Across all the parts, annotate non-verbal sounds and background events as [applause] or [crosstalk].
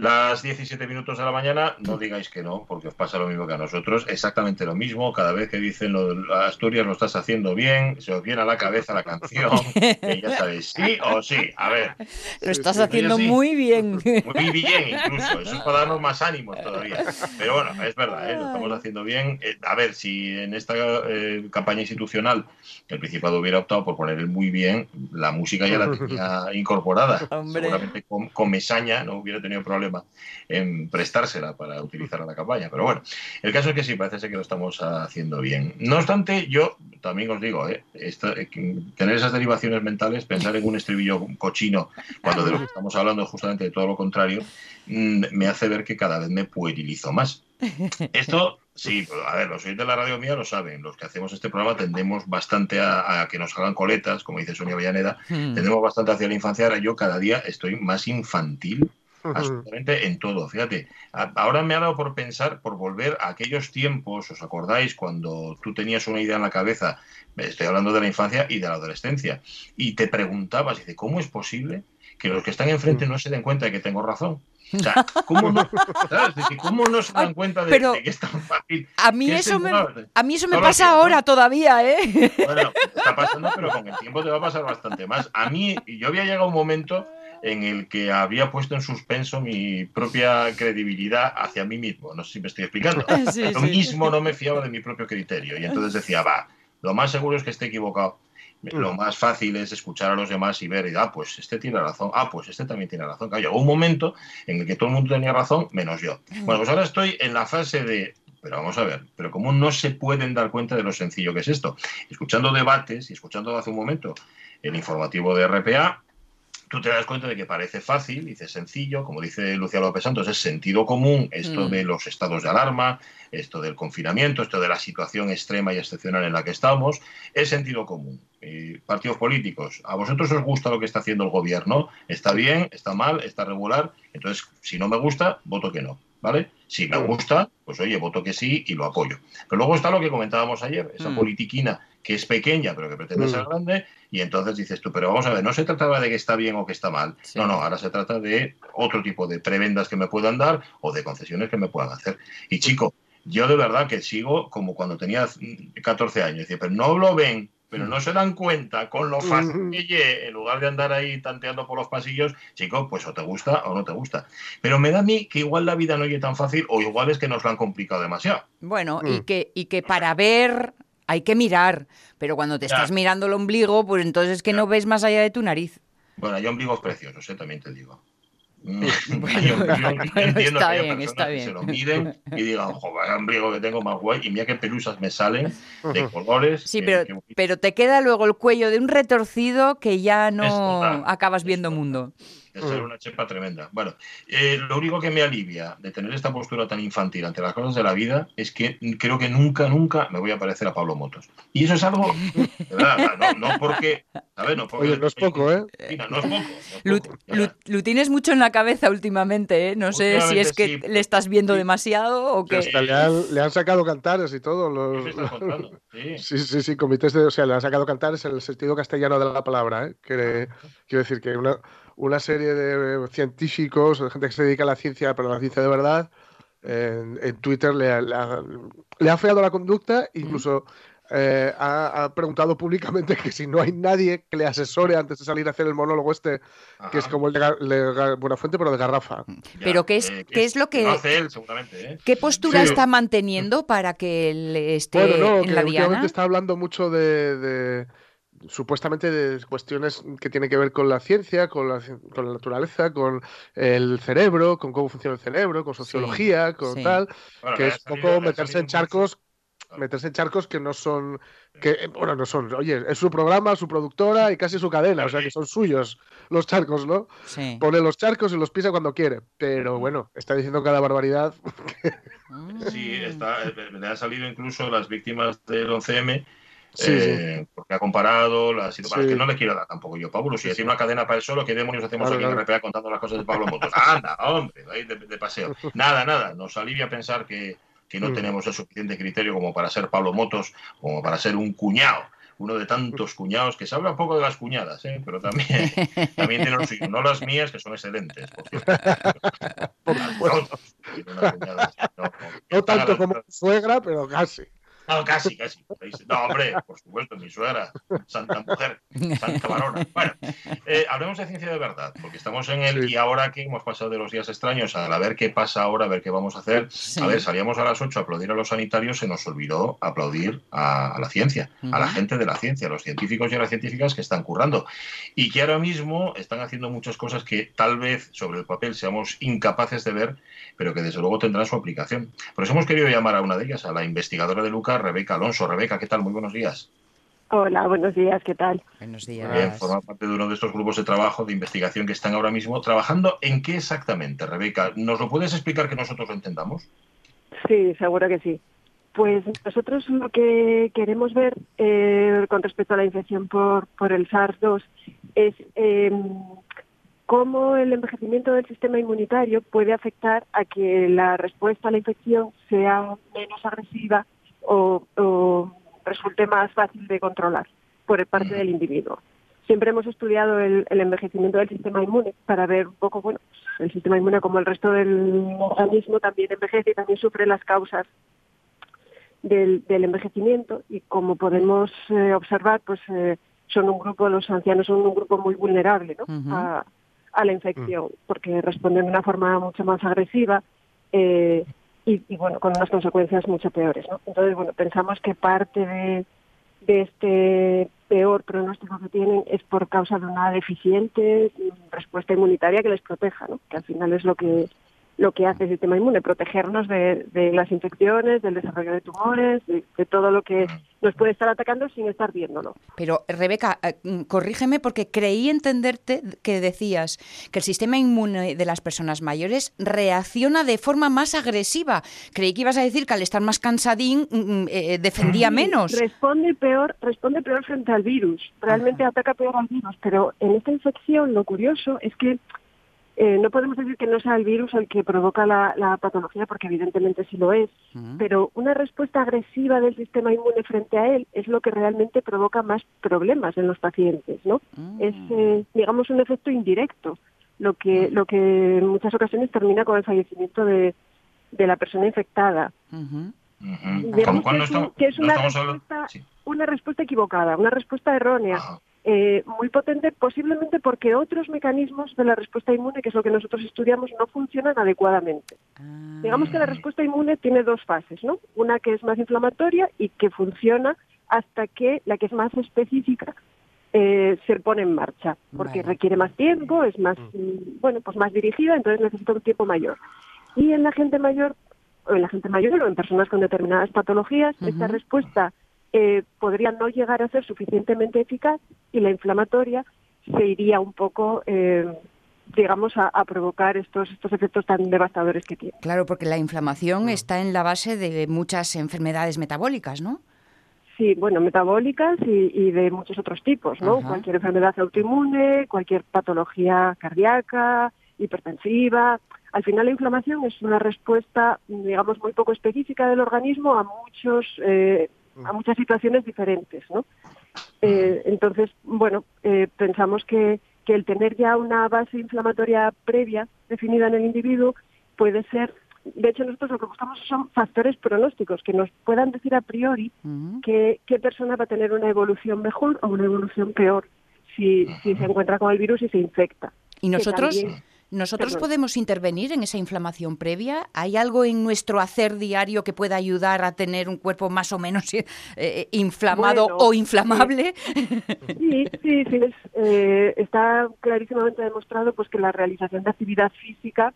las 17 minutos de la mañana, no digáis que no, porque os pasa lo mismo que a nosotros, exactamente lo mismo, cada vez que dicen lo de Asturias lo estás haciendo bien, se os viene a la cabeza la canción, que ya sabéis, sí o sí, a ver. Lo estás haciendo muy bien. Muy bien incluso, eso es para darnos más ánimos todavía. Pero bueno, es verdad, ¿eh? lo estamos haciendo bien. Eh, a ver, si en esta eh, campaña institucional el Principado hubiera optado por poner el muy bien, la música ya la tenía [laughs] incorporada. Seguramente con, con Mesaña no hubiera tenido problema en prestársela para utilizar a la campaña. Pero bueno, el caso es que sí, parece ser que lo estamos haciendo bien. No obstante, yo también os digo, ¿eh? eh tener esas derivaciones mentales, pensar en un estribillo cochino, cuando de lo que estamos hablando es justamente de todo lo contrario, mm, me hace ver que cada vez me puerilizo más. Esto, sí, a ver, los oyentes de la radio mía lo saben, los que hacemos este programa tendemos bastante a, que nos hagan coletas, como dice Sonia Villaneda, hmm. tendemos bastante hacia la infancia, ahora yo cada día estoy más infantil absolutamente en todo. Fíjate, ahora me ha dado por pensar, por volver a aquellos tiempos, ¿os acordáis cuando tú tenías una idea en la cabeza? Estoy hablando de la infancia y de la adolescencia. Y te preguntabas, dice, ¿cómo es posible que los que están enfrente no se den cuenta de que tengo razón? O sea, ¿cómo no, ¿cómo no se dan cuenta de, que es tan fácil? A mí, eso me, a mí eso me pasa ahora todavía, ¿eh? Bueno, está pasando, pero con el tiempo te va a pasar bastante más. A mí, yo había llegado un momento en el que había puesto en suspenso mi propia credibilidad hacia mí mismo. No sé si me estoy explicando. [laughs] Yo mismo no me fiaba de mi propio criterio y entonces decía, va, lo más seguro es que esté equivocado. Lo más fácil es escuchar a los demás y ver, y, ah, pues este tiene razón, ah, pues este también tiene razón. Claro, llegó un momento en el que todo el mundo tenía razón, menos yo. Bueno, pues ahora estoy en la fase de, pero vamos a ver, pero ¿cómo no se pueden dar cuenta de lo sencillo que es esto? Escuchando debates y escuchando hace un momento el informativo de RPA, tú te das cuenta de que parece fácil, dice sencillo, como dice Lucía López Santos, es sentido común esto mm. de los estados de alarma, esto del confinamiento, esto de la situación extrema y excepcional en la que estamos, es sentido común. partidos políticos, ¿a vosotros os gusta lo que está haciendo el gobierno? ¿Está bien? ¿Está mal? ¿Está regular? Entonces, si no me gusta, voto que no. ¿Vale? Si me gusta, pues oye, voto que sí y lo apoyo. Pero luego está lo que comentábamos ayer, esa mm. politiquina que es pequeña pero que pretende ser mm. grande, y entonces dices tú, pero vamos a ver, no se trataba de que está bien o que está mal. No, no, ahora se trata de otro tipo de prebendas que me puedan dar o de concesiones que me puedan hacer. Y chico, yo de verdad que sigo como cuando tenía 14 años, decía, pero no lo ven, pero no se dan cuenta con lo fácil que en lugar de andar ahí tanteando por los pasillos, chico, pues o te gusta o no te gusta. Pero me da a mí que igual la vida no es tan fácil o igual es que nos lo han complicado demasiado. Bueno, y, mm. que, y que para ver hay que mirar, pero cuando te estás mirando el ombligo, pues entonces es que no ves más allá de tu nariz. Bueno, hay ombligos preciosos, ¿eh? también te digo. [laughs] [laughs] está bien, está bien. se lo miden y digan, joder, ombligo que tengo más guay, y mira qué pelusas me salen de colores. Sí, pero, pero te queda luego el cuello de un retorcido que ya no acabas viendo mundo ser una chepa tremenda. Bueno, eh, lo único que me alivia de tener esta postura tan infantil ante las cosas de la vida es que creo que nunca, nunca me voy a parecer a Pablo Motos. Y eso es algo, de verdad, no, porque, ¿sabes? No, porque, Oye, no es poco, ¿eh? no es poco. lo, tienes mucho en la cabeza últimamente, ¿eh? No sé si es que le estás viendo demasiado o que... le, han, le, han, sacado cantares y todo. Los, [laughs] sí. sí, sí, comités de... O sea, le han sacado cantares en el sentido castellano de la palabra, ¿eh? quiero decir que una una serie de científicos, de gente que se dedica a la ciencia, pero a la ciencia de verdad, en, Twitter le, ha, le, feado la conducta, incluso eh, ha, preguntado públicamente que si no hay nadie que le asesore antes de salir a hacer el monólogo este, que es como el de, Buena Fuente, pero de Garrafa. pero ¿qué es, ¿qué es lo que... ¿eh? ¿Qué postura está manteniendo para que le esté bueno, no, que la diana? está hablando mucho de supuestamente de cuestiones que tienen que ver con la ciencia, con la, con la naturaleza, con el cerebro, con cómo funciona el cerebro, con sociología, con tal, que es poco meterse en charcos meterse en charcos que no son que bueno no son oye es su programa su productora y casi su cadena o sea que son suyos los charcos no pone los charcos y los pisa cuando quiere pero bueno está diciendo cada barbaridad. [laughs] Sí está me han salido incluso las víctimas del 11M eh, porque ha comparado las situaciones. que no le quiero dar tampoco yo, Pablo. Si tiene una cadena para el solo, ¿qué demonios hacemos aquí en RPA contando las cosas de Pablo Motos? Anda, hombre, ahí de, paseo. Nada, nada. Nos alivia pensar que, que no mm. tenemos el suficiente criterio como para ser Pablo Motos, como para ser un cuñado uno de tantos cuñados, que se habla poco de las cuñadas, ¿eh? pero también, también tiene los no las mías, que son excelentes. no, tanto como suegra, pero casi. No, casi, casi. No, hombre, por supuesto, mi suegra, santa mujer, santa varona. Bueno, eh, hablemos de ciencia de verdad, porque estamos en el y ahora que hemos pasado de los días extraños a, ver qué pasa ahora, a ver qué vamos a hacer. A ver, salíamos a las 8 a aplaudir a los sanitarios, se nos olvidó aplaudir a, la ciencia, a la gente de la ciencia, a los científicos y a las científicas que están currando y que ahora mismo están haciendo muchas cosas que tal vez sobre el papel seamos incapaces de ver, pero que desde luego tendrán su aplicación. Por eso hemos querido llamar a una de ellas, a la investigadora de Lucas, Rebeca Alonso. Rebeca, ¿qué tal? Muy buenos días. Hola, buenos días, ¿qué tal? Buenos días. Bien, forma parte de uno de estos grupos de trabajo, de investigación que están ahora mismo trabajando. ¿En qué exactamente, Rebeca? ¿Nos lo puedes explicar que nosotros lo entendamos? Sí, seguro que sí. Pues nosotros lo que queremos ver eh, con respecto a la infección por, por el SARS-2 es eh, cómo el envejecimiento del sistema inmunitario puede afectar a que la respuesta a la infección sea menos agresiva o, resulte más fácil de controlar por parte del individuo. Siempre hemos estudiado el, envejecimiento del sistema inmune para ver un poco, bueno, el sistema inmune como el resto del organismo también envejece y también sufre las causas del, envejecimiento y como podemos eh, observar, pues eh, son un grupo, los ancianos son un grupo muy vulnerable ¿no? a, a, la infección porque responden de una forma mucho más agresiva eh, y, bueno, con unas consecuencias mucho peores. ¿no? Entonces, bueno, pensamos que parte de, este peor pronóstico que tienen es por causa de una deficiente respuesta inmunitaria que les proteja, que al final es lo que lo que hace el sistema inmune, protegernos de, las infecciones, del desarrollo de tumores, de, todo lo que nos puede estar atacando sin estar viéndolo. Pero, Rebeca, eh, mm, corrígeme porque creí entenderte que decías que el sistema inmune de las personas mayores reacciona de forma más agresiva. Creí que ibas a decir que al estar más cansadín mm, mm, eh, defendía menos. Responde peor, responde peor frente al virus. Realmente ataca peor al virus. Pero en esta infección lo curioso es que eh, no podemos decir que no sea el virus el que provoca la, patología, porque evidentemente sí lo es, pero una respuesta agresiva del sistema inmune frente a él es lo que realmente provoca más problemas en los pacientes, ¿no? Mm. Es, eh, digamos, un efecto indirecto, lo que, lo que en muchas ocasiones termina con el fallecimiento de, la persona infectada. que, es, una, respuesta, una respuesta equivocada, una respuesta errónea. Eh, muy potente, posiblemente porque otros mecanismos de la respuesta inmune, que es lo que nosotros estudiamos, no funcionan adecuadamente. Ah. Digamos que la respuesta inmune tiene dos fases, ¿no? Una que es más inflamatoria y que funciona hasta que la que es más específica eh, se pone en marcha, porque requiere más tiempo, es más, mm. bueno, pues más dirigida, entonces necesita un tiempo mayor. Y en la gente mayor, o en la gente mayor o en personas con determinadas patologías, esta respuesta eh, podría no llegar a ser suficientemente eficaz y la inflamatoria se iría un poco eh, digamos, a, provocar estos, estos efectos tan devastadores que tiene. Claro, porque la inflamación mm. está en la base de muchas enfermedades metabólicas, ¿no? Sí, bueno, metabólicas y, de muchos otros tipos, ¿no? Cualquier enfermedad autoinmune, cualquier patología cardíaca, hipertensiva. Al final la inflamación es una respuesta, digamos, muy poco específica del organismo a muchos eh, a muchas situaciones diferentes, ¿no? Eh, entonces, bueno, eh, pensamos que, que el tener ya una base inflamatoria previa definida en el individuo puede ser de hecho, nosotros lo que buscamos son factores pronósticos que nos puedan decir a priori qué persona va a tener una evolución mejor o una evolución peor si, si se encuentra con el virus y se infecta. ¿Y nosotros? ¿Nosotros podemos intervenir en esa inflamación previa? ¿Hay algo en nuestro hacer diario que pueda ayudar a tener un cuerpo más o menos eh, eh, inflamado o inflamable? Sí, sí, sí. Eh, está clarísimamente demostrado pues que la realización de actividad física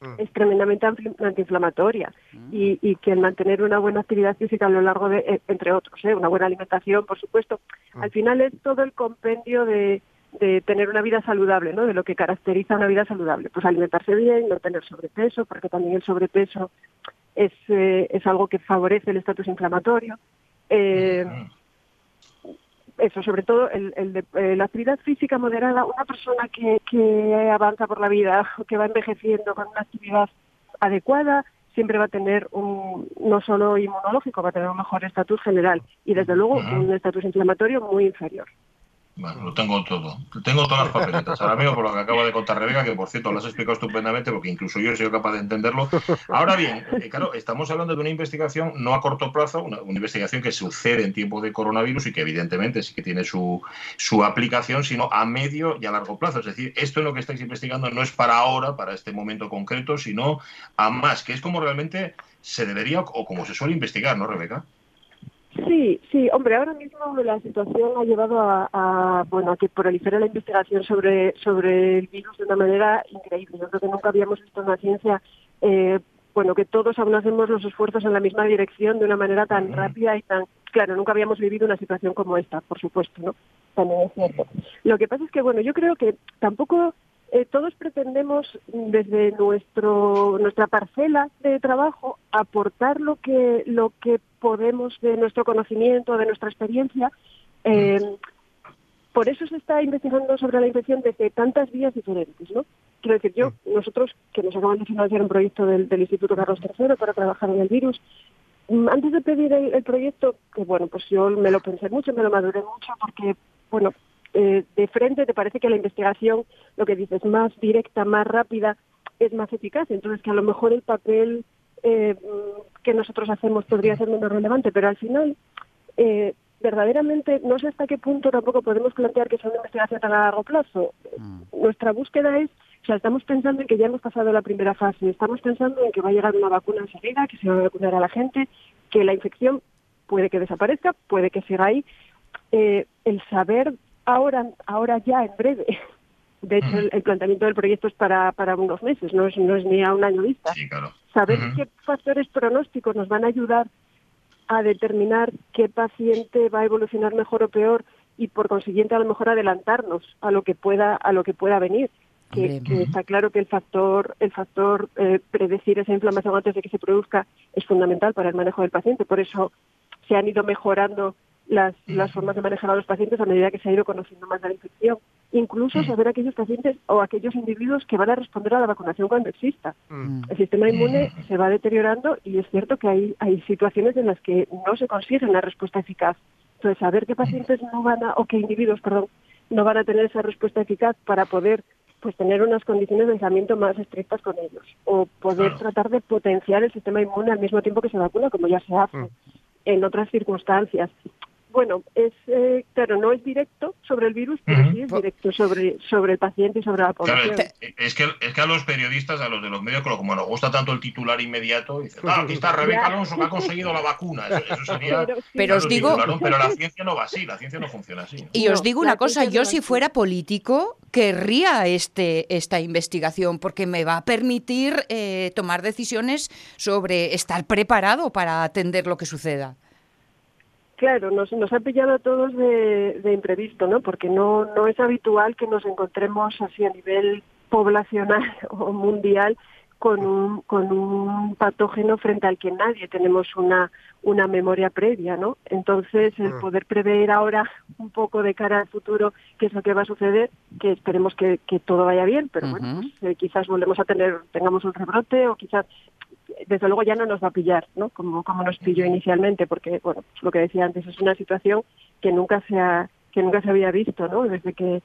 mm. es tremendamente antiinflamatoria mm. y, que el mantener una buena actividad física a lo largo de, entre otros, una buena alimentación, por supuesto, mm. al final es todo el compendio de de tener una vida saludable, ¿no? De lo que caracteriza una vida saludable. Pues alimentarse bien, no tener sobrepeso, porque también el sobrepeso es, eh, es algo que favorece el estatus inflamatorio. Eh, eso, sobre todo el, el eh, la actividad física moderada, una persona que, que avanza por la vida, [laughs] que va envejeciendo con una actividad adecuada, siempre va a tener un, no solo inmunológico, va a tener un mejor estatus general y desde luego un estatus inflamatorio muy inferior. Bueno, lo tengo todo. Tengo todas las papeletas. Ahora mismo, por lo que acaba de contar Rebeca, que por cierto lo has explicado estupendamente, porque incluso yo he sido capaz de entenderlo. Ahora bien, eh, claro, estamos hablando de una investigación no a corto plazo, una, investigación que sucede en tiempo de coronavirus y que evidentemente sí que tiene su, su aplicación, sino a medio y a largo plazo. Es decir, esto es lo que estáis investigando no es para ahora, para este momento concreto, sino a más, que es como realmente se debería o como se suele investigar, ¿no, Rebeca? Sí, sí, hombre, ahora mismo la situación ha llevado a, bueno, a que prolifere la investigación sobre, sobre el virus de una manera increíble. Yo creo que nunca habíamos visto en la ciencia, eh, bueno, que todos aún hacemos los esfuerzos en la misma dirección de una manera tan rápida y tan, claro, nunca habíamos vivido una situación como esta, por supuesto, ¿no? También es cierto. Lo que pasa es que, bueno, yo creo que tampoco eh, todos pretendemos desde nuestro nuestra parcela de trabajo aportar lo que lo que podemos de nuestro conocimiento de nuestra experiencia. Eh, por eso se está investigando sobre la infección desde tantas vías diferentes no quiero decir yo nosotros que nos acaban de financiar un proyecto del, Instituto Carlos III para trabajar en el virus mm, antes de pedir el, el proyecto que bueno pues yo me lo pensé mucho me lo maduré mucho porque bueno eh, de frente te parece que la investigación, lo que dices, más directa, más rápida, es más eficaz. Entonces, que a lo mejor el papel eh, que nosotros hacemos podría ser menos relevante, pero al final, eh, verdaderamente, no sé hasta qué punto tampoco podemos plantear que sea una investigación a largo plazo. Mm. Nuestra búsqueda es, o sea, estamos pensando en que ya hemos pasado la primera fase, estamos pensando en que va a llegar una vacuna enseguida, que se va a vacunar a la gente, que la infección puede que desaparezca, puede que siga ahí. el saber ahora, ahora ya en breve. De hecho, el, planteamiento del proyecto es para, para unos meses, no es, no es ni a un año vista. Saber qué factores pronósticos nos van a ayudar a determinar qué paciente va a evolucionar mejor o peor y por consiguiente a lo mejor adelantarnos a lo que pueda a lo que pueda venir. Que, está claro que el factor el factor eh, predecir esa inflamación antes de que se produzca es fundamental para el manejo del paciente. Por eso se han ido mejorando las, las formas de manejar a los pacientes a medida que se ha ido conociendo más de la infección. Incluso saber aquellos pacientes o aquellos individuos que van a responder a la vacunación cuando exista. El sistema inmune se va deteriorando y es cierto que hay, hay situaciones en las que no se consigue una respuesta eficaz. Entonces, saber qué pacientes no van a, o qué individuos, perdón, no van a tener esa respuesta eficaz para poder pues tener unas condiciones de aislamiento más estrictas con ellos. O poder tratar de potenciar el sistema inmune al mismo tiempo que se vacuna como ya se hace en otras circunstancias bueno, es eh, claro, no es directo sobre el virus, pero sí es directo sobre, sobre el paciente y sobre la población. es, que, es que a los periodistas, a los de los medios, como nos gusta tanto el titular inmediato, dicen, ah, aquí está [laughs] Rebeca Alonso que ha conseguido la vacuna. Eso, [laughs] sería. Pero, os digo. pero la [laughs] ciencia no va así, la ciencia no funciona así. Y os digo una cosa, yo si fuera político, querría este, esta investigación, porque me va a permitir eh, tomar decisiones sobre estar preparado para atender lo que suceda. Claro, nos, nos ha pillado a todos de, imprevisto, ¿no? Porque no, no es habitual que nos encontremos así a nivel poblacional [laughs] o mundial con un, con un patógeno frente al que nadie tenemos una, una memoria previa, ¿no? Entonces, el ah. poder prever ahora un poco de cara al futuro qué es lo que va a suceder, que esperemos que, que todo vaya bien, pero bueno, pues, eh, quizás volvemos a tener, tengamos un rebrote o quizás desde luego ya no nos va a pillar, ¿no? Como, como nos pilló inicialmente, porque, bueno, pues lo que decía antes, es una situación que nunca se, ha, que nunca se había visto, ¿no? Desde que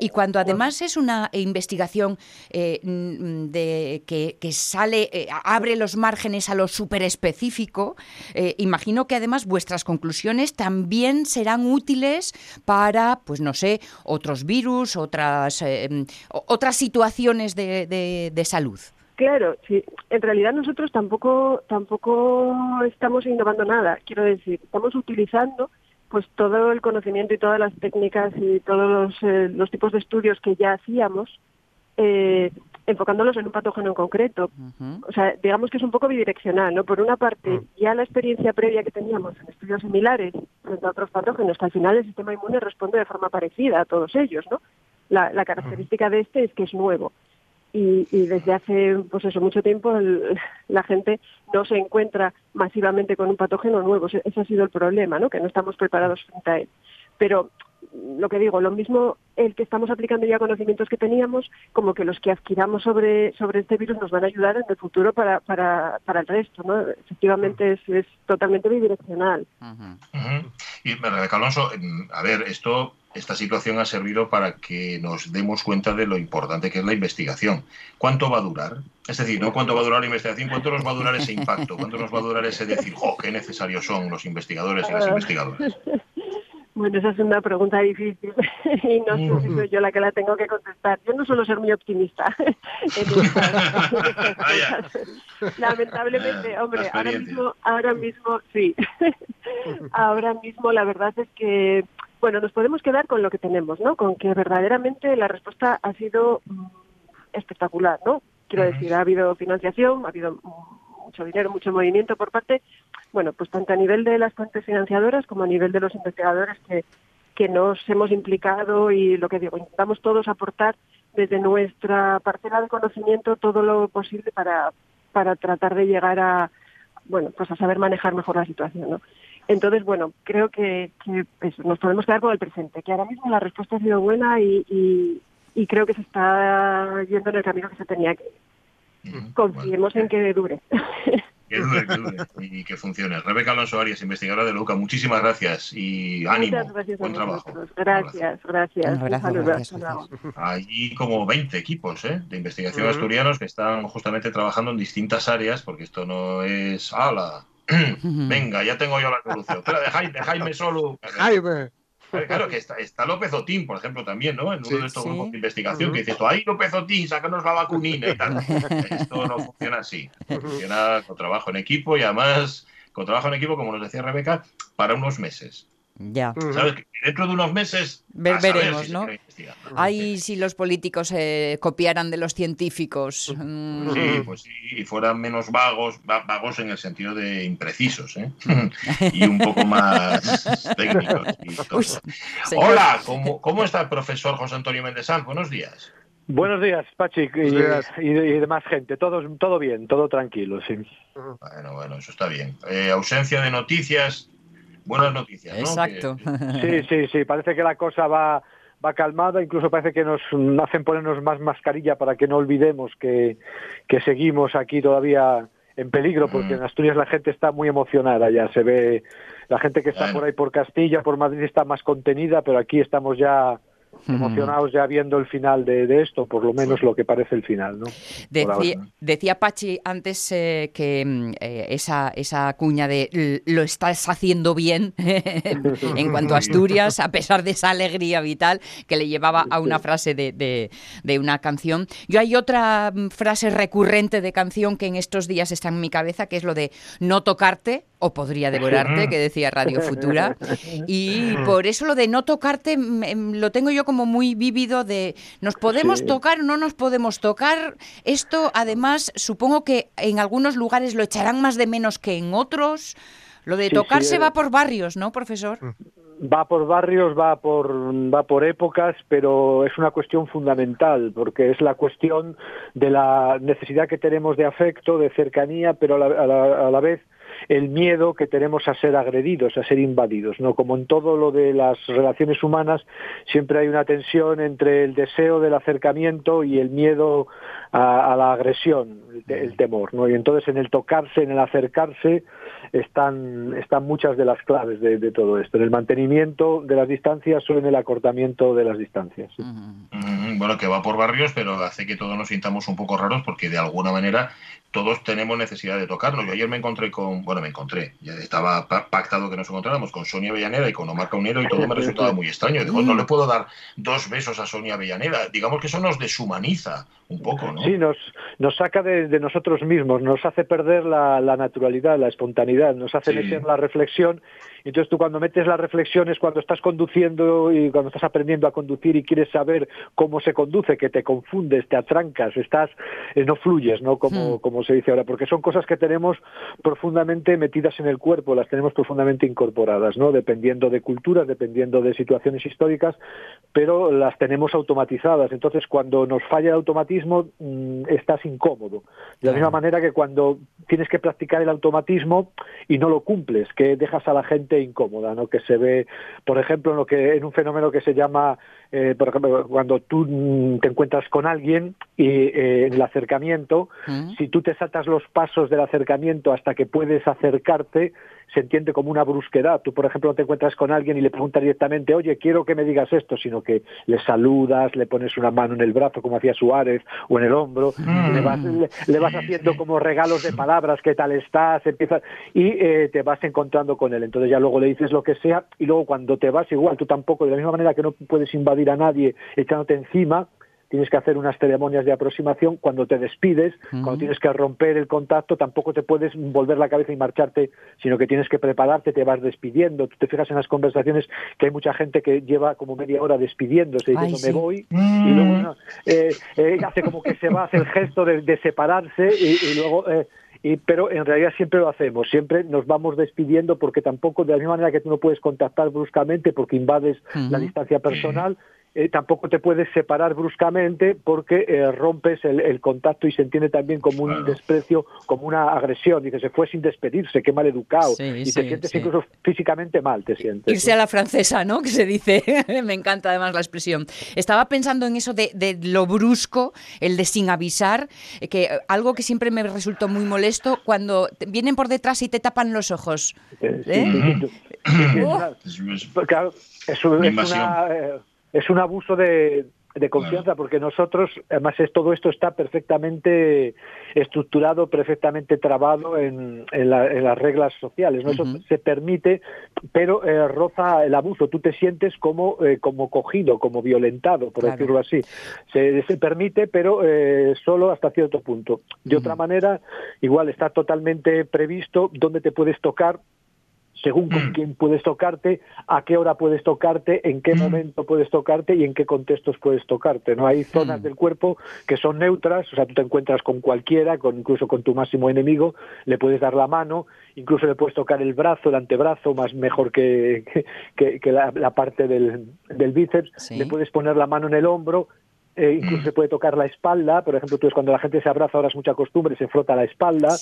y cuando además es una investigación eh, mm, de, que, sale, eh, abre los márgenes a lo súper específico, eh, imagino que además vuestras conclusiones también serán útiles para, pues no sé, otros virus, otras, otras situaciones de salud. Claro, sí. En realidad nosotros tampoco tampoco estamos innovando nada. Quiero decir, estamos utilizando pues todo el conocimiento y todas las técnicas y todos los, eh, los tipos de estudios que ya hacíamos, eh, enfocándolos en un patógeno en concreto. O sea, digamos que es un poco bidireccional, ¿no? Por una parte, mm. ya la experiencia previa que teníamos en estudios similares frente a otros patógenos, que al final el sistema inmune responde de forma parecida a todos ellos, ¿no? La, la característica de este es que es nuevo y, desde hace pues eso mucho tiempo [laughs] la gente no se encuentra masivamente con un patógeno nuevo. Ese ha sido el problema no que no estamos preparados frente a él. Pero lo que digo, lo mismo el que estamos aplicando ya conocimientos que teníamos, como que los que adquiramos sobre, sobre este virus nos van a ayudar en el futuro para, para, para el resto, ¿no? Efectivamente es, es totalmente bidireccional. Y Rebeca Alonso, a ver, esto esta situación ha servido para que nos demos cuenta de lo importante que es la investigación. ¿Cuánto va a durar? Es decir, no cuánto va a durar la investigación, cuánto nos va a durar ese impacto, cuánto nos va a durar ese decir, ¡oh, qué necesarios son los investigadores y las investigadoras! [laughs] Bueno, esa es una pregunta difícil [laughs] y no sé si soy yo la que la tengo que contestar. Yo no suelo ser muy optimista. [laughs] Lamentablemente, hombre, ahora mismo, ahora mismo, sí. ahora mismo la verdad es que bueno, nos podemos quedar con lo que tenemos, ¿no? Con que verdaderamente la respuesta ha sido mm, espectacular, ¿no? Quiero decir, ha habido financiación, ha habido mucho dinero, mucho movimiento por parte, bueno, pues tanto a nivel de las fuentes financiadoras como a nivel de los investigadores que, que nos hemos implicado y lo que digo, intentamos todos aportar desde nuestra parcela de conocimiento todo lo posible para, para tratar de llegar a, bueno, pues a saber manejar mejor la situación, ¿no? Entonces, bueno, creo que, nos podemos quedar con el presente, que ahora mismo la respuesta ha sido buena y, creo que se está yendo en el camino que se tenía que Confiemos en que dure. [laughs] Que dure, que dure y que funcione. Rebeca Alonso Arias, investigadora de Luca, muchísimas gracias y ánimo. buen trabajo. Gracias, gracias. gracias, Hay como 20 equipos ¿eh? de investigación asturianos que están justamente trabajando en distintas áreas, porque esto no es ala Venga, ya tengo yo la solución. Pero dejáis, solo. Jaime. Claro, que está, está, López Otín, por ejemplo, también, ¿no? En uno de estos grupos de investigación que dice, ahí López Otín, sácanos la vacunina y tal. [laughs] Esto no funciona así. Funciona con trabajo en equipo y además con trabajo en equipo, como nos decía Rebeca, para unos meses. Ya. ¿Sabes? dentro de unos meses. veremos, ¿no? Ay, si los políticos eh, copiaran de los científicos. Mm. Sí, pues sí, y fueran menos vagos, vagos en el sentido de imprecisos, ¿eh? [laughs] y un poco más técnicos. Hola, ¿cómo, ¿cómo está el profesor José Antonio Méndez Buenos días. Buenos días, Pachi, y, y, demás gente. Todo, todo bien, todo tranquilo, sí. Bueno, bueno, eso está bien. Eh, ausencia de noticias buenas noticias. ¿no? Exacto. Sí, sí, sí, parece que la cosa va, va calmada, incluso parece que nos hacen ponernos más mascarilla para que no olvidemos que, que seguimos aquí todavía en peligro, porque mm. en Asturias la gente está muy emocionada ya, se ve, la gente que está por ahí por Castilla, por Madrid está más contenida, pero aquí estamos ya emocionados ya viendo el final de, esto, por lo menos lo que parece el final. ¿no? Decía, Pachi antes eh, que mm, eh, esa, esa cuña de lo estás haciendo bien [laughs] en cuanto a Asturias, a pesar de esa alegría vital que le llevaba a una frase de, de, una canción. Yo hay otra mm, frase recurrente de canción que en estos días está en mi cabeza, que es lo de no tocarte o podría devorarte, que decía Radio Futura. [laughs] Y por eso lo de no tocarte mm, lo tengo yo como muy vívido de nos podemos tocar o no nos podemos tocar. Esto además supongo que en algunos lugares lo echarán más de menos que en otros. Lo de tocarse va por barrios, ¿no, profesor? Va por barrios, va por, va por épocas, pero es una cuestión fundamental, porque es la cuestión de la necesidad que tenemos de afecto, de cercanía, pero a la vez el miedo que tenemos a ser agredidos, a ser invadidos. ¿no? Como en todo lo de las relaciones humanas, siempre hay una tensión entre el deseo del acercamiento y el miedo a, la agresión, el, temor. ¿no? Y entonces en el tocarse, en el acercarse, están, están muchas de las claves de, todo esto, en el mantenimiento de las distancias o en el acortamiento de las distancias. Bueno, que va por barrios, pero hace que todos nos sintamos un poco raros porque de alguna manera todos tenemos necesidad de tocarnos. Yo ayer me encontré con, bueno, me encontré, ya estaba pactado que nos encontráramos con Sonia Avellaneda y con Omar Caunero y todo me resultaba muy extraño. Digo, no le puedo dar dos besos a Sonia Avellaneda. Digamos que eso nos deshumaniza un poco, ¿no? Sí, nos, nos saca de, nosotros mismos, nos hace perder la, naturalidad, la espontaneidad, nos hace meter la reflexión entonces tú cuando metes las reflexiones, cuando estás conduciendo y cuando estás aprendiendo a conducir y quieres saber cómo se conduce, que te confundes, te atrancas, estás, eh, no fluyes, ¿no? Como, hmm. como se dice ahora, porque son cosas que tenemos profundamente metidas en el cuerpo, las tenemos profundamente incorporadas, ¿no? Dependiendo de culturas, dependiendo de situaciones históricas, pero las tenemos automatizadas. Entonces, cuando nos falla el automatismo, mm, estás incómodo. De la misma manera que cuando tienes que practicar el automatismo y no lo cumples, que dejas a la gente incómoda, ¿no? Que se ve, por ejemplo, en lo que en un fenómeno que se llama eh, por ejemplo, cuando tú mm, te encuentras con alguien y eh, en el acercamiento, mm. si tú te saltas los pasos del acercamiento hasta que puedes acercarte, se entiende como una brusquedad. Tú, por ejemplo, te encuentras con alguien y le preguntas directamente, oye, quiero que me digas esto, sino que le saludas, le pones una mano en el brazo, como hacía Suárez, o en el hombro, le, vas, le, vas, haciendo como regalos de palabras, qué tal estás, empiezas, y eh, te vas encontrando con él. Entonces ya luego le dices lo que sea, y luego cuando te vas igual, tú tampoco, de la misma manera que no puedes invadir a nadie echándote encima, tienes que hacer unas ceremonias de aproximación. Cuando te despides, cuando tienes que romper el contacto, tampoco te puedes volver la cabeza y marcharte, sino que tienes que prepararte, te vas despidiendo. Tú te fijas en las conversaciones que hay mucha gente que lleva como media hora despidiéndose, diciendo me voy, y mm. luego eh, eh, hace como que se va, hace el gesto de, separarse y, luego... Eh, y, pero en realidad siempre lo hacemos, siempre nos vamos despidiendo porque tampoco, de la misma manera que tú no puedes contactar bruscamente porque invades la distancia personal, eh, tampoco te puedes separar bruscamente porque eh, rompes el, contacto y se entiende también como un desprecio, como una agresión. Dice, se fue sin despedirse, qué mal educado. y te sientes incluso físicamente mal, te sientes. Irse a la francesa, ¿no? Que se dice. [laughs] Me encanta además la expresión. Estaba pensando en eso de, lo brusco, el de sin avisar, eh, que algo que siempre me resultó muy molesto cuando vienen por detrás y te tapan los ojos. Claro, es, una es un abuso de, confianza porque nosotros, además es, todo esto está perfectamente estructurado, perfectamente trabado en, las reglas sociales. ¿no? Eso se permite, pero eh, roza el abuso. Tú te sientes como, eh, como cogido, como violentado, por decirlo así. Se, se permite, pero eh, solo hasta cierto punto. De otra manera, igual está totalmente previsto dónde te puedes tocar según con mm. quién puedes tocarte, a qué hora puedes tocarte, en qué mm. momento puedes tocarte y en qué contextos puedes tocarte. No hay zonas mm. del cuerpo que son neutras, o sea, tú te encuentras con cualquiera, con incluso con tu máximo enemigo, le puedes dar la mano, incluso le puedes tocar el brazo, el antebrazo, más mejor que, [laughs] que, la, parte del, del bíceps, le puedes poner la mano en el hombro, eh, incluso mm. se puede tocar la espalda, por ejemplo, tú es cuando la gente se abraza, ahora es mucha costumbre, se frota la espalda,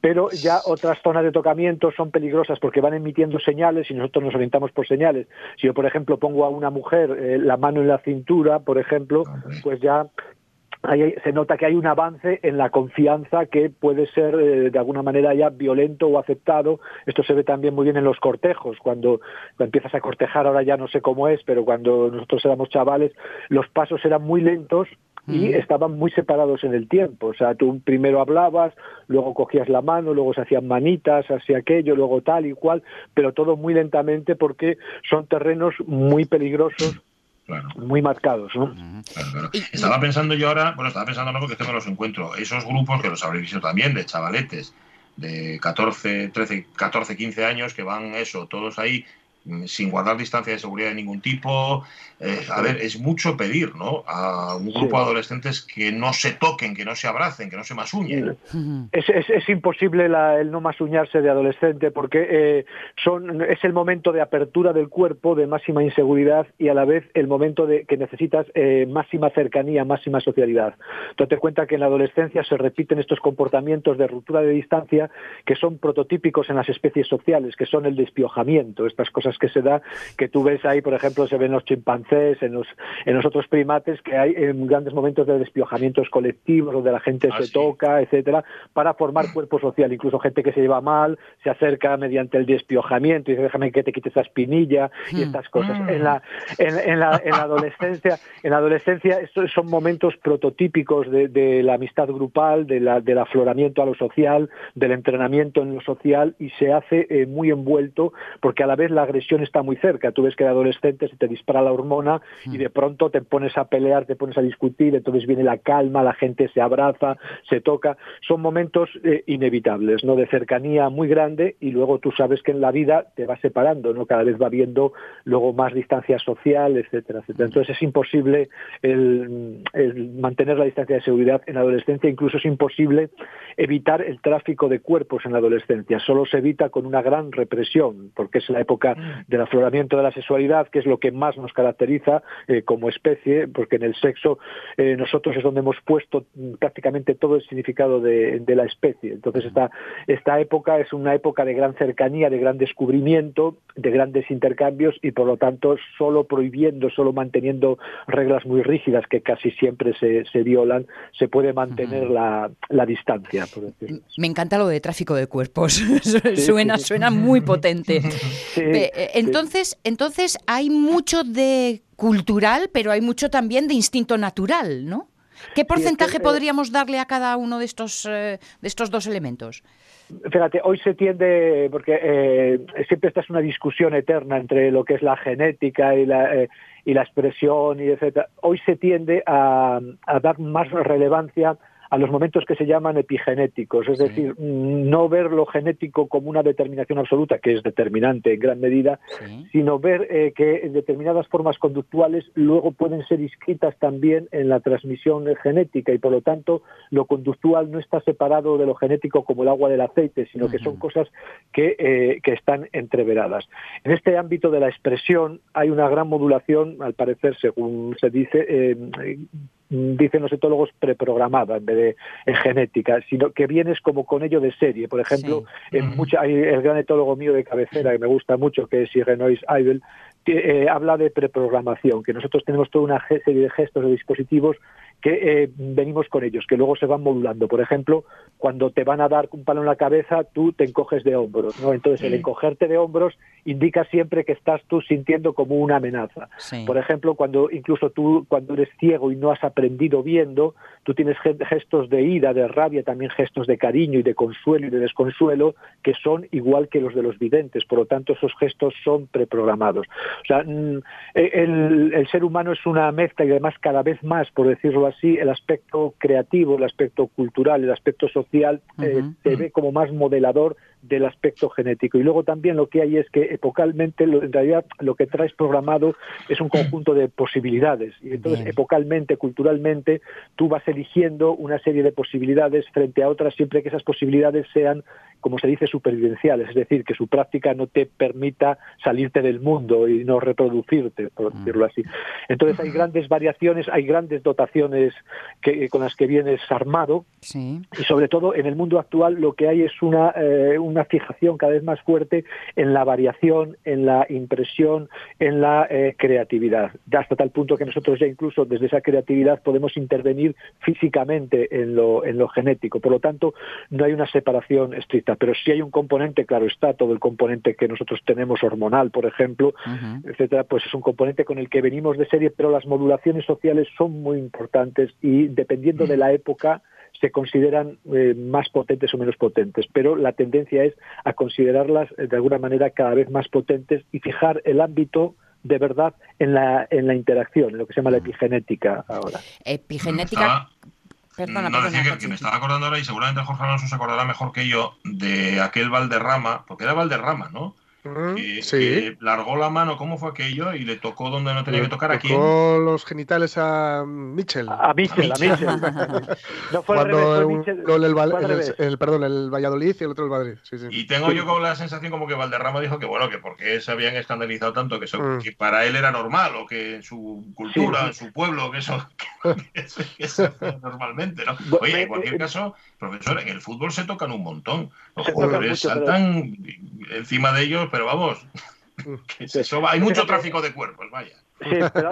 pero ya otras zonas de tocamiento son peligrosas porque van emitiendo señales y nosotros nos orientamos por señales. Si yo, por ejemplo, pongo a una mujer eh, la mano en la cintura, por ejemplo, pues ya se nota que hay un avance en la confianza que puede ser eh, de alguna manera ya violento o aceptado. Esto se ve también muy bien en los cortejos, cuando, empiezas a cortejar, ahora ya no sé cómo es, pero cuando nosotros éramos chavales, los pasos eran muy lentos y estaban muy separados en el tiempo. O sea, tú primero hablabas, luego cogías la mano, luego se hacían manitas, así aquello, luego tal y cual, pero todo muy lentamente porque son terrenos muy peligrosos muy marcados, ¿no? Estaba pensando yo ahora, bueno, estaba pensando no porque que me los encuentro, esos grupos que los habréis visto también, de chavaletes de 14, 13, 14, 15 años que van eso, todos ahí sin guardar distancia de seguridad de ningún tipo. Eh, a ver, es mucho pedir, ¿no? A un grupo de adolescentes que no se toquen, que no se abracen, que no se masuñen. Es, es, es imposible el no masuñarse de adolescente porque eh, son, es el momento de apertura del cuerpo, de máxima inseguridad y a la vez el momento de que necesitas eh, máxima cercanía, máxima socialidad. Tú te cuenta que en la adolescencia se repiten estos comportamientos de ruptura de distancia que son prototípicos en las especies sociales, que son el despiojamiento, estas cosas que se da, que tú ves ahí, por ejemplo, se ven los chimpancés, en los, en los otros primates, que hay en grandes momentos de despiojamientos colectivos, donde la gente ah, se toca, etcétera, para formar cuerpo social. Incluso gente que se lleva mal, se acerca mediante el despiojamiento y dice, déjame que te quites esa espinilla y hmm. estas cosas. En hmm. la, en, la, en la adolescencia, en la adolescencia estos son momentos prototípicos de, la amistad grupal, de la, del afloramiento a lo social, del entrenamiento en lo social y se hace eh, muy envuelto porque a la vez la agresión agresión está muy cerca. Tú ves que de adolescente se te dispara la hormona y de pronto te pones a pelear, te pones a discutir, entonces viene la calma, la gente se abraza, se toca. Son momentos eh, inevitables, ¿no? De cercanía muy grande y luego tú sabes que en la vida te va separando, ¿no? Cada vez va viendo luego más distancia social, etcétera, etcétera. Entonces es imposible el, mantener la distancia de seguridad en la adolescencia, incluso es imposible evitar el tráfico de cuerpos en la adolescencia. Solo se evita con una gran represión, porque es la época mm. Del afloramiento de la sexualidad, que es lo que más nos caracteriza eh, como especie, porque en el sexo eh, nosotros es donde hemos puesto prácticamente todo el significado de, la especie. Entonces esta, esta época es una época de gran cercanía, de gran descubrimiento, de grandes intercambios y por lo tanto solo prohibiendo, solo manteniendo reglas muy rígidas que casi siempre se, se violan, se puede mantener la, la, distancia. Me encanta lo de tráfico de cuerpos. [laughs] suena, suena muy potente. Eh, entonces, entonces hay mucho de cultural, pero hay mucho también de instinto natural, ¿no? ¿Qué porcentaje podríamos darle a cada uno de estos, eh, de estos dos elementos? Fíjate, hoy se tiende, porque eh, siempre esta es una discusión eterna entre lo que es la genética y la, eh, y la expresión, y etcétera. Hoy se tiende a, a dar más relevancia a los momentos que se llaman epigenéticos, es decir, no ver lo genético como una determinación absoluta, que es determinante en gran medida, sino ver eh, que determinadas formas conductuales luego pueden ser inscritas también en la transmisión genética y por lo tanto lo conductual no está separado de lo genético como el agua del aceite, sino que son cosas que, eh, que están entreveradas. En este ámbito de la expresión hay una gran modulación, al parecer, según se dice, eh, dicen los etólogos, preprogramada en vez de en genética, sino que vienes como con ello de serie. Por ejemplo, en mucha, hay el gran etólogo mío de cabecera que me gusta mucho, que es Irenois Eibel, que eh, habla de preprogramación, que nosotros tenemos toda una serie de gestos, de dispositivos que eh, venimos con ellos, que luego se van modulando. Por ejemplo, cuando te van a dar un palo en la cabeza, tú te encoges de hombros, ¿no? Entonces, el encogerte de hombros indica siempre que estás tú sintiendo como una amenaza. Por ejemplo, cuando incluso tú, cuando eres ciego y no has aprendido viendo, tú tienes gestos de ira, de rabia, también gestos de cariño y de consuelo y de desconsuelo, que son igual que los de los videntes. Por lo tanto, esos gestos son preprogramados. O sea, mm, el, el ser humano es una mezcla y además cada vez más, por decirlo así, el aspecto creativo, el aspecto cultural, el aspecto social, eh, se ve como más modelador del aspecto genético. Y luego también lo que hay es que epocalmente, en realidad, lo que traes programado es un conjunto de posibilidades. Y entonces, epocalmente, culturalmente, tú vas eligiendo una serie de posibilidades frente a otras siempre que esas posibilidades sean como se dice, supervivenciales, es decir, que su práctica no te permita salirte del mundo y no reproducirte, por mm. decirlo así. Entonces hay grandes variaciones, hay grandes dotaciones que, con las que vienes armado. Y sobre todo en el mundo actual lo que hay es una, eh, una fijación cada vez más fuerte en la variación, en la impresión, en la eh, creatividad, hasta tal punto que nosotros ya incluso desde esa creatividad podemos intervenir físicamente en lo, en lo genético. Por lo tanto, no hay una separación estricta. Pero si hay un componente, claro está, todo el componente que nosotros tenemos hormonal, por ejemplo, etcétera, pues es un componente con el que venimos de serie, pero las modulaciones sociales son muy importantes y dependiendo de la época se consideran eh, más potentes o menos potentes, pero la tendencia es a considerarlas eh, de alguna manera cada vez más potentes y fijar el ámbito de verdad en la, en la interacción, en lo que se llama la epigenética ahora. Epigenética, no, decía que, me estaba acordando ahora y seguramente Jorge Alonso se acordará mejor que yo de aquel Valderrama, porque era Valderrama, ¿no? Que, largó la mano, ¿cómo fue aquello? Y le tocó donde no tenía que tocar. ¿A quién? Tocó los genitales a Mitchell. A Mitchell, a [laughs] Mitchell. no fue Cuando el, Mitchell, el, perdón, el Valladolid y el otro el Madrid. Y tengo yo como la sensación como que Valderrama dijo que bueno, que porque se habían escandalizado tanto, que, eso, mm. que para él era normal, o que en su cultura, en su pueblo, que eso, [laughs] que eso, [laughs] normalmente, ¿no? Oye, en cualquier caso, profesor, en el fútbol se tocan un montón. Los jugadores saltan encima de ellos pero vamos, [laughs] hay mucho tráfico de cuerpos, vaya. Sí, pero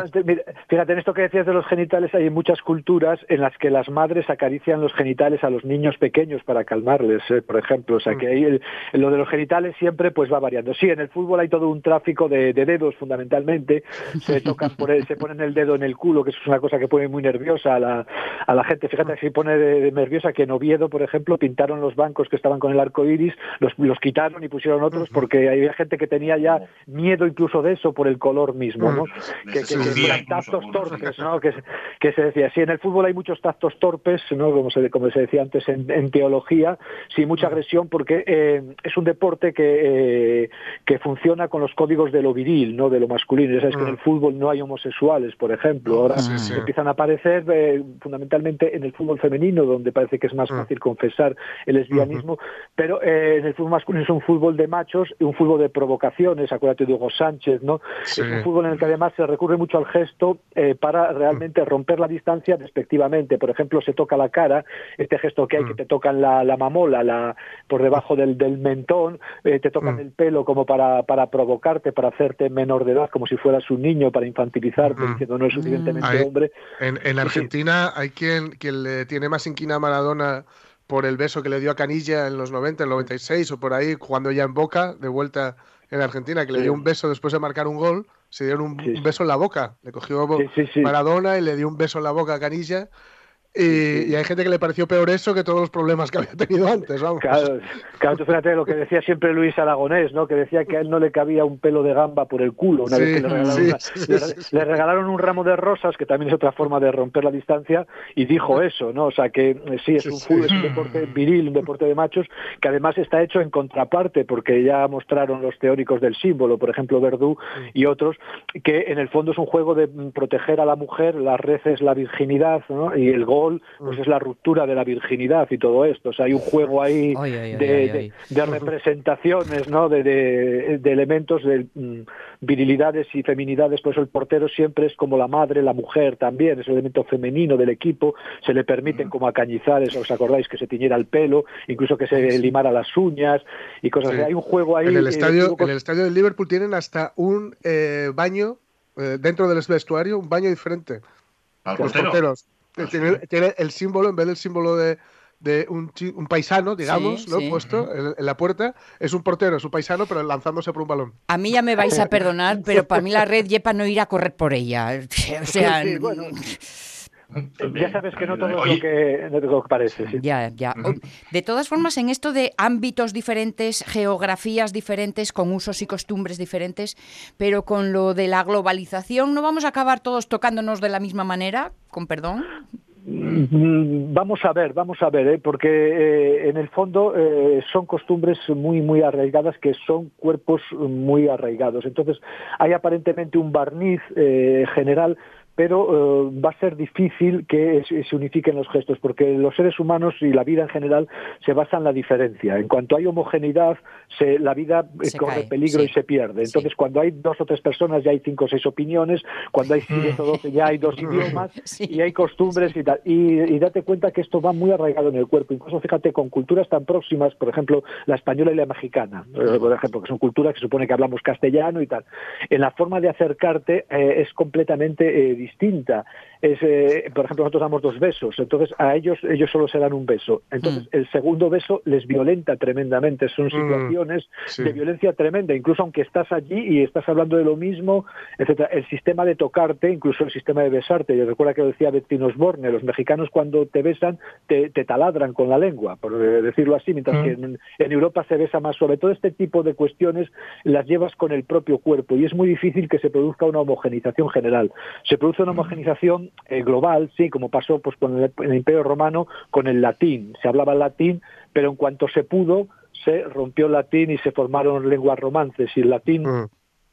fíjate, en esto que decías de los genitales, hay muchas culturas en las que las madres acarician los genitales a los niños pequeños para calmarles, ¿eh? por ejemplo. O sea, que ahí lo de los genitales siempre pues va variando. Sí, en el fútbol hay todo un tráfico de, dedos, fundamentalmente. Se [laughs] tocan por se ponen el dedo en el culo, que eso es una cosa que pone muy nerviosa a la, a la gente. Fíjate, se pone de, nerviosa que en Oviedo, por ejemplo, pintaron los bancos que estaban con el arco iris, los, los quitaron y pusieron otros porque había gente que tenía ya miedo incluso de eso por el color mismo, ¿no? Que, que, tactos torpes, ¿no? Que, que, se decía, sí, en el fútbol hay muchos tactos torpes, ¿no? Como se, como se decía antes en, teología, sí, mucha agresión porque eh, es un deporte que, eh, que funciona con los códigos de lo viril, ¿no? De lo masculino. Ya sabes que en el fútbol no hay homosexuales, por ejemplo. Ahora empiezan a aparecer eh, fundamentalmente en el fútbol femenino, donde parece que es más fácil confesar el lesbianismo, pero en el fútbol masculino es un fútbol de machos un fútbol de provocaciones, acuérdate de Hugo Sánchez, ¿no? Es un fútbol en el que además se recurre mucho al gesto eh, para realmente romper la distancia respectivamente. Por ejemplo, se toca la cara, este gesto que hay que te tocan la, mamola la, por debajo del, mentón, eh, te tocan mm. el pelo como para, para provocarte, para hacerte menor de edad, como si fueras un niño, para infantilizarte, diciendo no es suficientemente hombre. En, en Argentina hay quien, quien le tiene más inquina a Maradona por el beso que le dio a Canilla en los 90, en el 96 o por ahí, jugando ya en Boca, de vuelta en Argentina, que le dio un beso después de marcar un gol se dieron un, beso en la boca. Le cogió Maradona y le dio un beso en la boca a Canilla y, hay gente que le pareció peor eso que todos los problemas que había tenido antes, vamos. Claro, claro tú fíjate lo que decía siempre Luis Aragonés, ¿no? Que decía que a él no le cabía un pelo de gamba por el culo una vez que le regalaron, un ramo de rosas, que también es otra forma de romper la distancia, y dijo eso, ¿no? O sea que eh, sí, es un, fútbol, es un deporte viril, un deporte de machos, que además está hecho en contraparte, porque ya mostraron los teóricos del símbolo, por ejemplo Verdú y otros, que en el fondo es un juego de proteger a la mujer, las reces, la virginidad, ¿no? Y el gol pues mm. es la ruptura de la virginidad y todo esto. O sea, hay un juego ahí de, representaciones, ¿no? De, elementos de mm, virilidades y feminidades. Por eso el portero siempre es como la madre, la mujer también, es el elemento femenino del equipo. Se le permiten como acañizar, eso, ¿os acordáis? Que se tiñera el pelo, incluso que se limara las uñas y cosas así. Hay un juego ahí. En el estadio, en el estadio del Liverpool tienen hasta un eh, baño eh, dentro del vestuario, un baño diferente. Los porteros. Tiene, el símbolo, en vez del símbolo de, un, paisano, digamos, ¿no? puesto en, la puerta, es un portero, es un paisano, pero lanzándose por un balón. A mí ya me vais a perdonar, pero para mí la red yepa no ir a correr por ella. [laughs] O sea, ya sabes que no todo es lo que, lo que parece. Ya, ya. De todas formas, en esto de ámbitos diferentes, geografías diferentes, con usos y costumbres diferentes, pero con lo de la globalización, ¿no vamos a acabar todos tocándonos de la misma manera? Con perdón. Mm, vamos a ver, vamos a ver, ¿eh? porque eh, en el fondo eh, son costumbres muy, muy arraigadas que son cuerpos muy arraigados. Entonces, hay aparentemente un barniz general pero eh, va a ser difícil que se unifiquen los gestos, porque los seres humanos y la vida en general se basa en la diferencia. En cuanto hay homogeneidad, se, la vida eh, corre peligro y se pierde. Entonces, cuando hay dos o tres personas, ya hay cinco o seis opiniones, cuando hay diez o doce, ya hay dos [laughs] idiomas [laughs] y hay costumbres y tal. Y, date cuenta que esto va muy arraigado en el cuerpo. Incluso, fíjate, con culturas tan próximas, por ejemplo, la española y la mexicana, eh, por ejemplo, que son culturas que supone que hablamos castellano y tal. En la forma de acercarte es completamente distinta es, eh, por ejemplo, nosotros damos dos besos, entonces a ellos ellos solo se dan un beso. Entonces mm. el segundo beso les violenta tremendamente, son mm, situaciones de violencia tremenda, incluso aunque estás allí y estás hablando de lo mismo, etcétera. El sistema de tocarte, incluso el sistema de besarte, yo recuerdo que decía Bettina Osborne, los mexicanos cuando te besan te, taladran con la lengua, por decirlo así, mientras mm. que en, en Europa se besa más suave. Todo este tipo de cuestiones las llevas con el propio cuerpo y es muy difícil que se produzca una homogenización general. Se produce una homogenización eh, global, sí, como pasó pues con el, Imperio Romano con el latín. Se hablaba latín, pero en cuanto se pudo, se rompió el latín y se formaron lenguas romances y el latín mm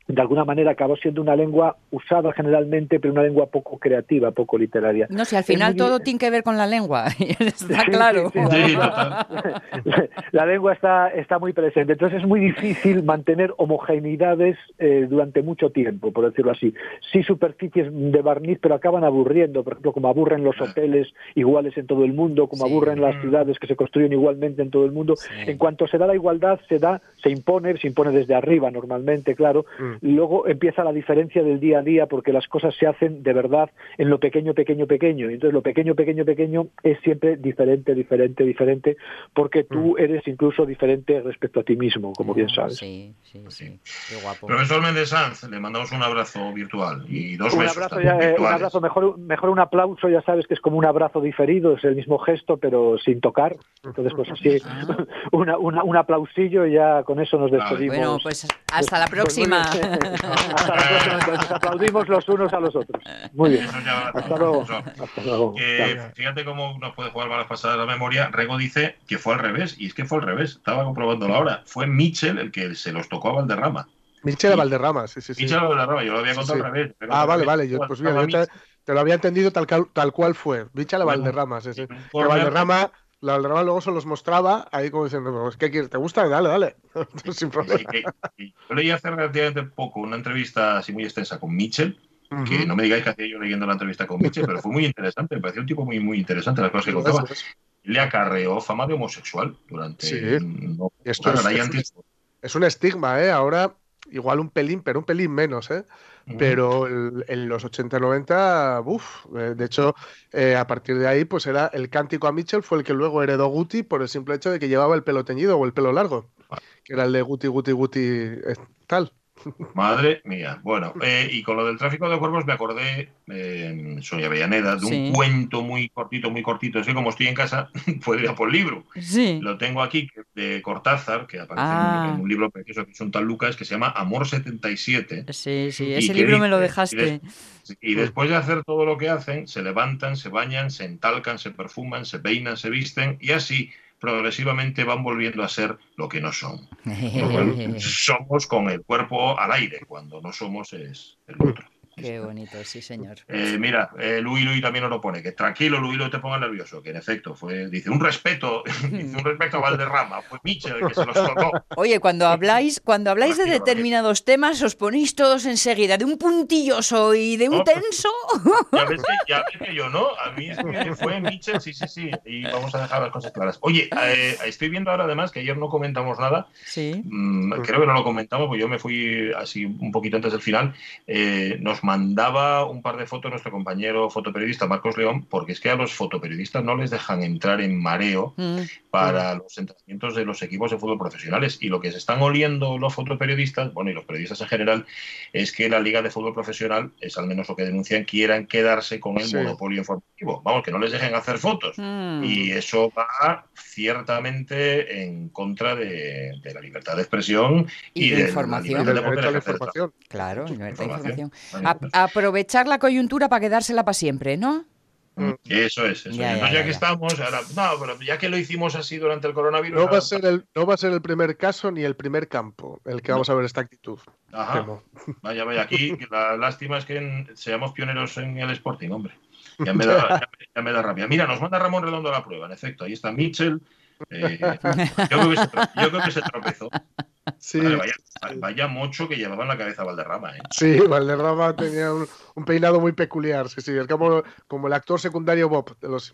de alguna manera acabó siendo una lengua usada generalmente, pero una lengua poco creativa, poco literaria. No, si al final todo tiene que ver con la lengua, [laughs] está claro. [laughs] la lengua está, está muy presente, entonces es muy difícil mantener homogeneidades eh, durante mucho tiempo, por decirlo así. Sí superficies de barniz, pero acaban aburriendo, por ejemplo, como aburren los hoteles iguales en todo el mundo, como aburren las mm. ciudades que se construyen igualmente en todo el mundo. En cuanto se da la igualdad, se da, se impone, se impone desde arriba normalmente, claro, mm luego empieza la diferencia del día a día porque las cosas se hacen de verdad en lo pequeño, pequeño, pequeño. Y entonces lo pequeño, pequeño, pequeño es siempre diferente, diferente, diferente, porque tú mm. eres incluso diferente respecto a ti mismo, como bien sabes. Sí, sí, sí. Qué guapo. Profesor Méndez Sanz, le mandamos un abrazo virtual y dos un Abrazo eh, un abrazo, mejor, mejor un aplauso, ya sabes que es como un abrazo diferido, es el mismo gesto, pero sin tocar. Entonces, pues así, ah. [laughs] una, un aplausillo y ya con eso nos despedimos. Bueno, pues hasta la próxima. Hasta la próxima, nos aplaudimos los unos a los otros. Muy bien. Hasta luego. Hasta luego. fíjate cómo nos puede jugar malas pasadas la memoria. Rego dice que fue al revés, y es que fue al revés. Estaba comprobándolo ahora. Fue Mitchell el que se los tocó a Valderrama. Mitchell a Valderrama, sí, sí, sí. Mitchell a Valderrama, yo lo había contado al revés. ah, vale, vale. Yo, pues te, lo había entendido tal, tal cual fue. Mitchell a Valderrama, sí, sí. Valderrama la Valderrama luego se los mostraba ahí como diciendo, pues, ¿qué quieres? ¿Te gusta? Dale, dale. [laughs] Sin problema. yo leí hace relativamente poco una entrevista así muy extensa con Mitchell, que no me digáis que hacía yo leyendo la entrevista con Mitchell, pero fue muy interesante, me pareció un tipo muy, muy interesante las cosas que contaba. Le acarreó fama de homosexual durante... Sí. Esto es, es, un estigma, ¿eh? Ahora igual un pelín, pero un pelín menos, ¿eh? Pero en los 80-90, uff, eh, de hecho, eh, a partir de ahí, pues era el cántico a Mitchell, fue el que luego heredó Guti por el simple hecho de que llevaba el pelo teñido o el pelo largo, que era el de Guti, Guti, Guti, eh, tal. Madre mía. Bueno, eh, y con lo del tráfico de cuerpos me acordé, eh, Sonia Avellaneda, de un cuento muy cortito, muy cortito. Que como estoy en casa, puedo ir a por libro. Sí. Lo tengo aquí, de Cortázar, que aparece en, un ah. libro precioso que es un tal Lucas, que se llama Amor 77. Sí, sí, ese libro me lo dejaste. Y, después de hacer todo lo que hacen, se levantan, se bañan, se entalcan, se perfuman, se peinan, se visten, y así progresivamente van volviendo a ser lo que no son. [laughs] somos con el cuerpo al aire, cuando no somos es el otro. Qué bonito, sí, señor. [laughs] Eh, mira, eh, Luis Luis también nos lo pone, que tranquilo, Luis, no te pongas nervioso, que en efecto fue, dice, un respeto, [laughs] dice, un respeto a Valderrama, fue Michel el que se los tocó. Oye, cuando habláis, cuando habláis de determinados temas, os ponéis todos enseguida, de un puntilloso y de un tenso. [laughs] Ya ves, que, ya ves que yo no, a mí es que fue Michel, sí, sí, sí, y vamos a dejar las cosas claras. Oye, eh, estoy viendo ahora además que ayer no comentamos nada, sí. Mm, creo que no lo comentamos, porque yo me fui así un poquito antes del final, nos mandaba un par de fotos nuestro compañero fotoperiodista Marcos León, porque es que a los fotoperiodistas no les dejan entrar en mareo mm. Para los entrenamientos de los equipos de fútbol profesionales. Y lo que se están oliendo los fotoperiodistas, bueno, y los periodistas en general, es que la Liga de Fútbol Profesional, es al menos lo que denuncian, quieran quedarse con el monopolio informativo. Vamos, que no les dejen hacer fotos. Mm. Y eso va ciertamente en contra de, la libertad de expresión y, de, información. información. Claro, libertad de información aprovechar la coyuntura para quedársela para siempre, ¿no? Mm. Eso es, eso Ya, que estamos, ahora, no, pero ya que lo hicimos así durante el coronavirus. No va, a ser el, no va a ser el primer caso ni el primer campo el que vamos a ver esta actitud. Ajá. Vaya, vaya, aquí [laughs] la lástima es que seamos pioneros en el Sporting, hombre. Ya [laughs] me, da, ya, me da rabia. Mira, nos manda Ramón Redondo la prueba, en efecto. Ahí está Mitchell. Eh, yo, creo que se, yo creo que se tropezó. Sí. vaya, mocho que llevaba en la cabeza Valderrama. ¿eh? Sí, Valderrama tenía un, peinado muy peculiar. Sí, sí, es como, como el actor secundario Bob de los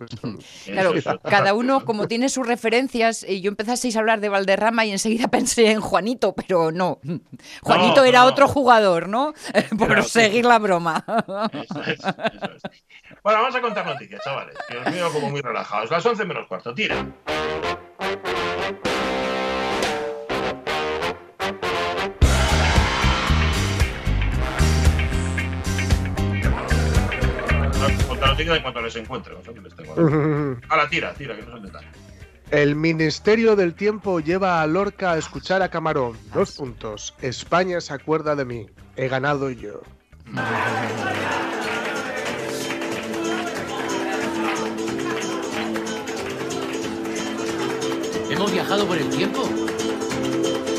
Claro, cada uno como tiene sus referencias, y yo empezasteis a hablar de Valderrama y enseguida pensé en Juanito, pero no. Juanito era otro jugador, ¿no? [laughs] Por seguir la broma. Bueno, vamos a contar noticias, chavales. Que os veo como muy relajados. Las 11 menos cuarto, tira. en cuanto les encuentre. A la [laughs] tira, tira, que no son detalles. El Ministerio del Tiempo lleva a Lorca a escuchar a Camarón. Dos puntos. España se acuerda de mí. He ganado yo. [laughs] viajado por el tiempo?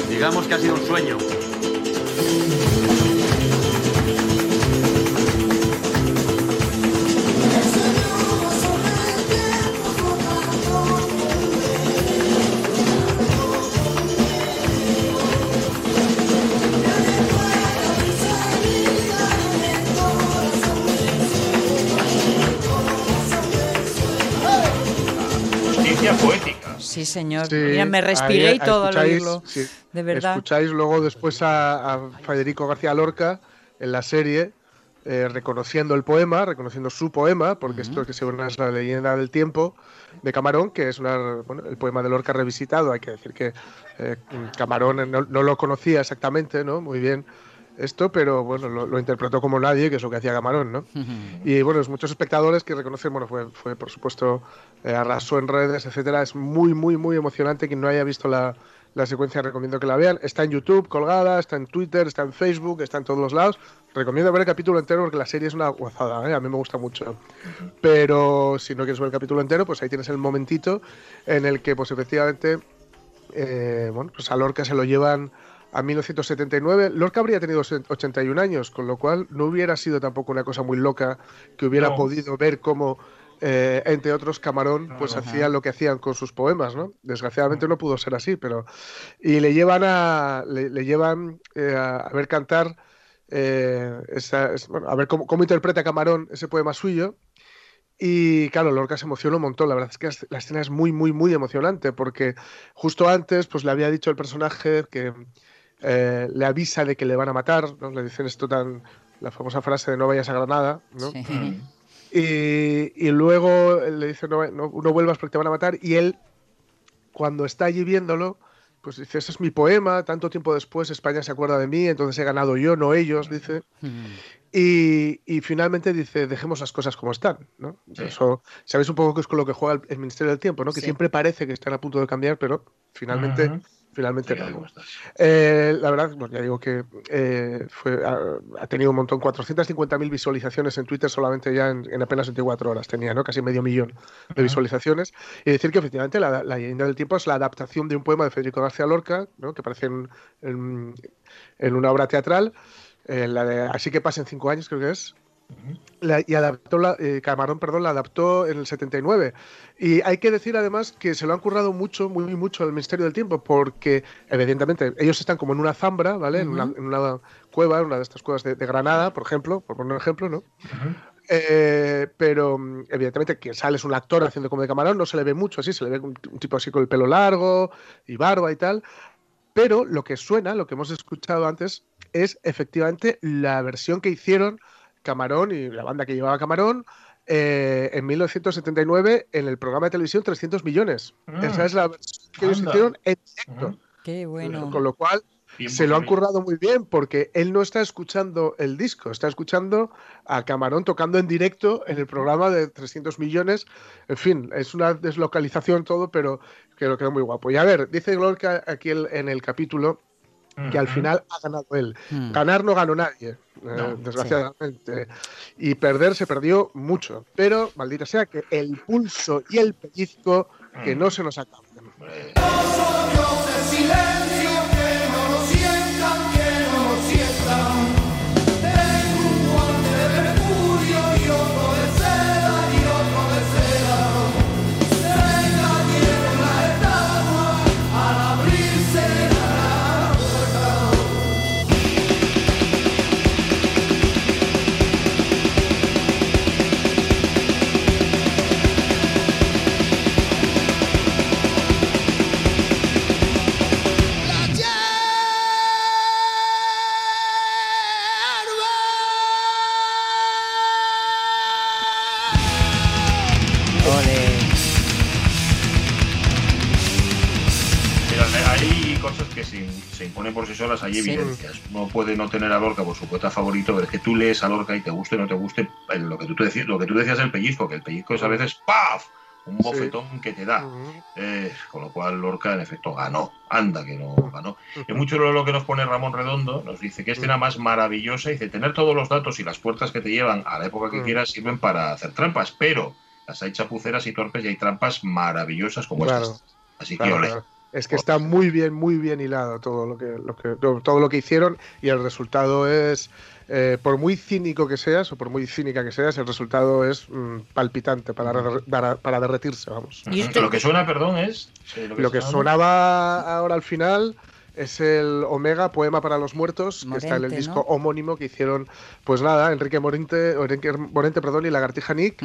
Digamos que ha sido un sueño. Sí, señor. Mira, me respiré y todo al oírlo. De verdad. Escucháis luego después a, Federico García Lorca en la serie. Eh, reconociendo el poema, reconociendo su poema, porque esto que según es la leyenda del tiempo de Camarón, que es una, bueno, el poema de Lorca revisitado. Hay que decir que eh, Camarón no, no, lo conocía exactamente, ¿no? Muy bien esto, pero bueno, lo, interpretó como nadie, que es lo que hacía Camarón, ¿no? Y bueno, muchos espectadores que reconocen, bueno, fue, fue por supuesto, eh, arrasó en redes, etcétera. Es muy, muy, muy emocionante. Quien no haya visto la, la secuencia, recomiendo que la vean. Está en YouTube colgada, está en Twitter, está en Facebook, está en todos los lados. Recomiendo ver el capítulo entero porque la serie es una gozada, ¿eh? a mí me gusta mucho. Pero si no quieres ver el capítulo entero, pues ahí tienes el momentito en el que, pues efectivamente, eh, bueno, pues a Lorca se lo llevan a 1979. Lorca habría tenido 81 años, con lo cual no hubiera sido tampoco una cosa muy loca que hubiera podido ver cómo, eh, entre otros, Camarón pues hacía lo que hacían con sus poemas, ¿no? Desgraciadamente no pudo ser así, pero... Y le llevan a, le, llevan, eh, a, ver cantar, eh, a ver cómo, cómo interpreta Camarón ese poema suyo. Y claro, Lorca se emociona un montón. La verdad es que la escena es muy, muy, muy emocionante porque justo antes pues le había dicho el personaje que eh, le avisa de que le van a matar, ¿no? Le dicen esto tan, la famosa frase de no vayas a Granada, ¿no? Y, luego le dice no, no, vuelvas porque te van a matar y él, cuando está allí viéndolo, pues dice, ese es mi poema, tanto tiempo después España se acuerda de mí, entonces he ganado yo, no ellos, dice. Y, finalmente dice, dejemos las cosas como están, ¿no? Eso, sabéis un poco que es con lo que juega el, Ministerio del Tiempo, ¿no? Que siempre parece que están a punto de cambiar, pero finalmente finalmente eh, la verdad, ya digo que eh, ha, tenido un montón, 450.000 visualizaciones en Twitter solamente ya en, apenas 24 horas tenía, ¿no? Casi medio millón de visualizaciones. Y decir que efectivamente la, leyenda del tiempo es la adaptación de un poema de Federico García Lorca, ¿no? que aparece en, una obra teatral, eh, la de Así que pasen cinco años, creo que es y adaptó la, eh, Camarón, perdón, la adaptó en el 79. Y hay que decir además que se lo han currado mucho, muy mucho el Ministerio del Tiempo, porque evidentemente ellos están como en una zambra, ¿vale? en, una, cueva, en una de estas cuevas de, Granada, por ejemplo, por poner un ejemplo, ¿no? Eh, pero evidentemente quien sale es un actor haciendo como de camarón, no se le ve mucho así, se le ve un, un, tipo así con el pelo largo y barba y tal. Pero lo que suena, lo que hemos escuchado antes, es efectivamente la versión que hicieron Camarón y la banda que llevaba Camarón eh, en 1979 en el programa de televisión 300 millones. Ah. Esa es la versión que ellos hicieron en directo. Qué bueno. Con lo cual se lo han currado muy bien porque él no está escuchando el disco, está escuchando a Camarón tocando en directo en el programa de 300 millones. En fin, es una deslocalización todo, pero que lo quedó muy guapo. Y a ver, dice Glorca aquí en el capítulo que al final ha ganado él. Mm. Ganar no ganó nadie, eh, desgraciadamente. Y perder se perdió mucho. Pero, maldita sea, que el pulso y el pellizco que mm. no se nos acaben. Hay evidencias. No puede no tener a Lorca por su poeta favorito, pero es que tú lees a Lorca y te guste o no te guste lo que tú, decías, lo que tú decías el pellizco, que el pellizco es a veces ¡paf! un bofetón que te da. Eh, con lo cual Lorca en efecto ganó. Anda que no ganó. Y mucho lo que nos pone Ramón Redondo, nos dice que escena más maravillosa, dice tener todos los datos y las puertas que te llevan a la época que quieras sirven para hacer trampas, pero las hay chapuceras y torpes y hay trampas maravillosas como estas. Así que ole. Es que está muy bien, muy bien hilado todo lo que, lo que, todo lo que hicieron y el resultado es, eh, por muy cínico que seas o por muy cínica que seas, el resultado es mm, palpitante para, para, derretirse, vamos. ¿Y Lo que suena, perdón, es... lo que, sonaba ahora al final es el Omega, Poema para los Muertos, que está en el disco homónimo que hicieron, pues nada, Enrique Morente, Enrique Morente perdón, y Lagartija Nick,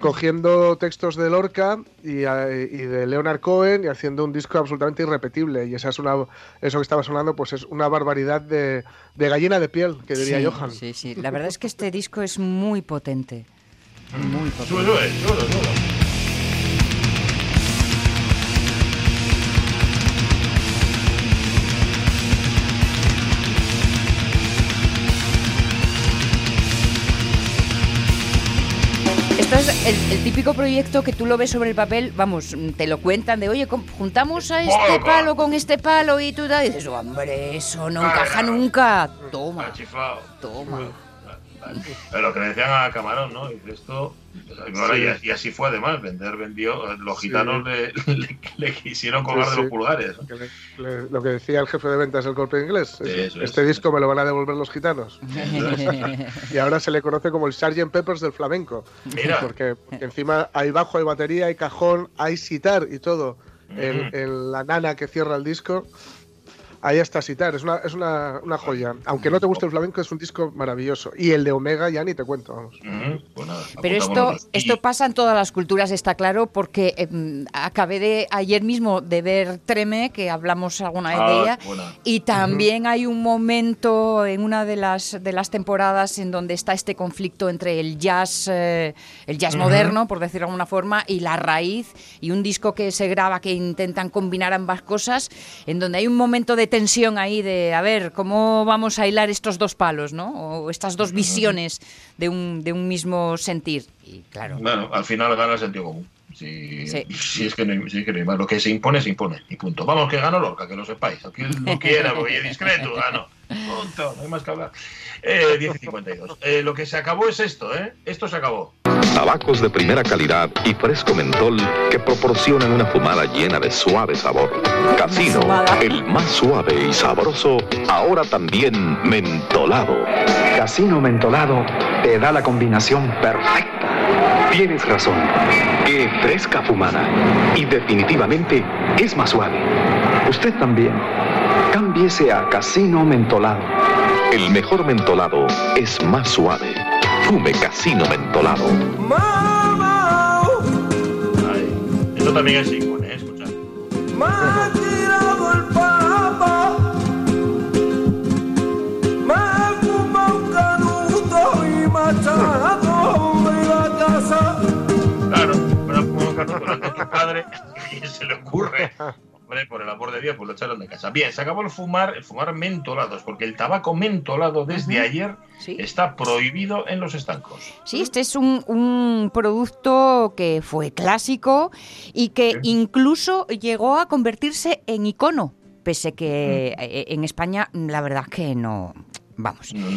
cogiendo textos de Lorca y, de Leonard Cohen y haciendo un disco absolutamente irrepetible. Y esa es una, eso que estaba sonando, pues es una barbaridad de, gallina de piel, que diría Johan. Sí, sí, la verdad es que este disco es muy potente. Muy potente. El, típico proyecto que tú lo ves sobre el papel, vamos, te lo cuentan de, oye, juntamos a este palo con este palo y tú y dices, hombre, eso no encaja nunca. Toma. Toma. Lo que le decían a Camarón, ¿no? Y esto y, así fue además, vender vendió, los gitanos le, quisieron colgar de los pulgares. lo que decía el jefe de ventas del corte inglés, este disco me lo van a devolver los gitanos. [laughs] y ahora se le conoce como el Sgt. Peppers del flamenco. Porque, encima hay bajo, hay batería, hay cajón, hay sitar y todo. en la nana que cierra el disco Ahí está Sitar, es una, es una, una, joya. Aunque no te guste el flamenco, es un disco maravilloso. Y el de Omega ya ni te cuento, vamos. Pues Pero esto, esto pasa en todas las culturas, está claro, porque em, acabé de ayer mismo de ver Treme, que hablamos alguna vez de ah, ella, y también hay un momento en una de las, de las temporadas en donde está este conflicto entre el jazz, eh, el jazz moderno, por decirlo de alguna forma, y la raíz, y un disco que se graba que intentan combinar ambas cosas, en donde hay un momento de tensión ahí de, a ver, ¿cómo vamos a hilar estos dos palos, ¿no? O estas dos visiones de un, de un mismo sentir. Y claro. Bueno, al final gana el sentido común. Si, si, es que no, si es que no hay más. Lo que se impone, se impone. Y punto. Vamos, que gano Lorca, que lo sepáis. Aquí no [laughs] quiera, porque es discreto, gano. Punto, no hay más que hablar. Eh, 10 y 52. Eh, lo que se acabó es esto, ¿eh? Esto se acabó. Tabacos de primera calidad y fresco mentol que proporcionan una fumada llena de suave sabor. Casino, el más suave y sabroso, ahora también mentolado. Casino mentolado te da la combinación perfecta. Tienes razón. Qué fresca fumada. Y definitivamente es más suave. Usted también. Cámbiese a Casino mentolado. El mejor mentolado es más suave. Fume Casino Mentolado. Ay, esto también es igual, ¿eh? Escucha. Me ha tirado el papa. Me fuma un canuto y machado de la casa. Claro, me ha fumado un canuto tu padre. [laughs] ¿Qué se le ocurre? Por el amor de Dios, pues lo echaron de casa. Bien, se acabó el fumar, el fumar mentolados, porque el tabaco mentolado desde ayer está prohibido en los estancos. Sí, este es un, producto que fue clásico y que incluso llegó a convertirse en icono pese que eh, en España la verdad que no, vamos. No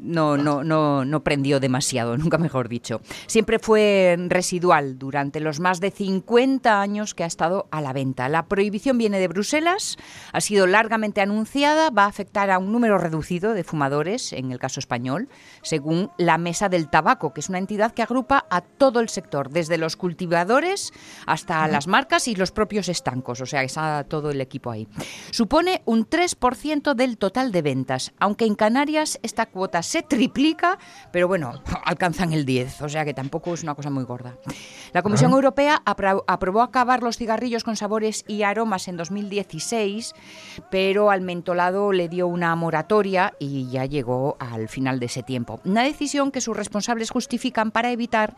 no, no, no, no, prendió demasiado, [laughs] nunca mejor dicho. Siempre fue residual durante los más de 50 años que ha estado a la venta. La prohibición viene de Bruselas, ha sido largamente anunciada, va a afectar a un número reducido de fumadores, en el caso español, según la Mesa del Tabaco, que es una entidad que agrupa a todo el sector, desde los cultivadores hasta las marcas y los propios estancos, o sea, está todo el equipo ahí. Supone un 3% del total de ventas, aunque en Canarias esta cuota se triplica, pero bueno, [laughs] alcanzan el 10, o sea que tampoco es una cosa muy gorda. La Comisión Europea aprobó acabar los cigarrillos con sabores y aromas en 2016, pero al mentolado le dio una moratoria y ya llegó al final de ese tiempo. Una decisión que sus responsables justifican para evitar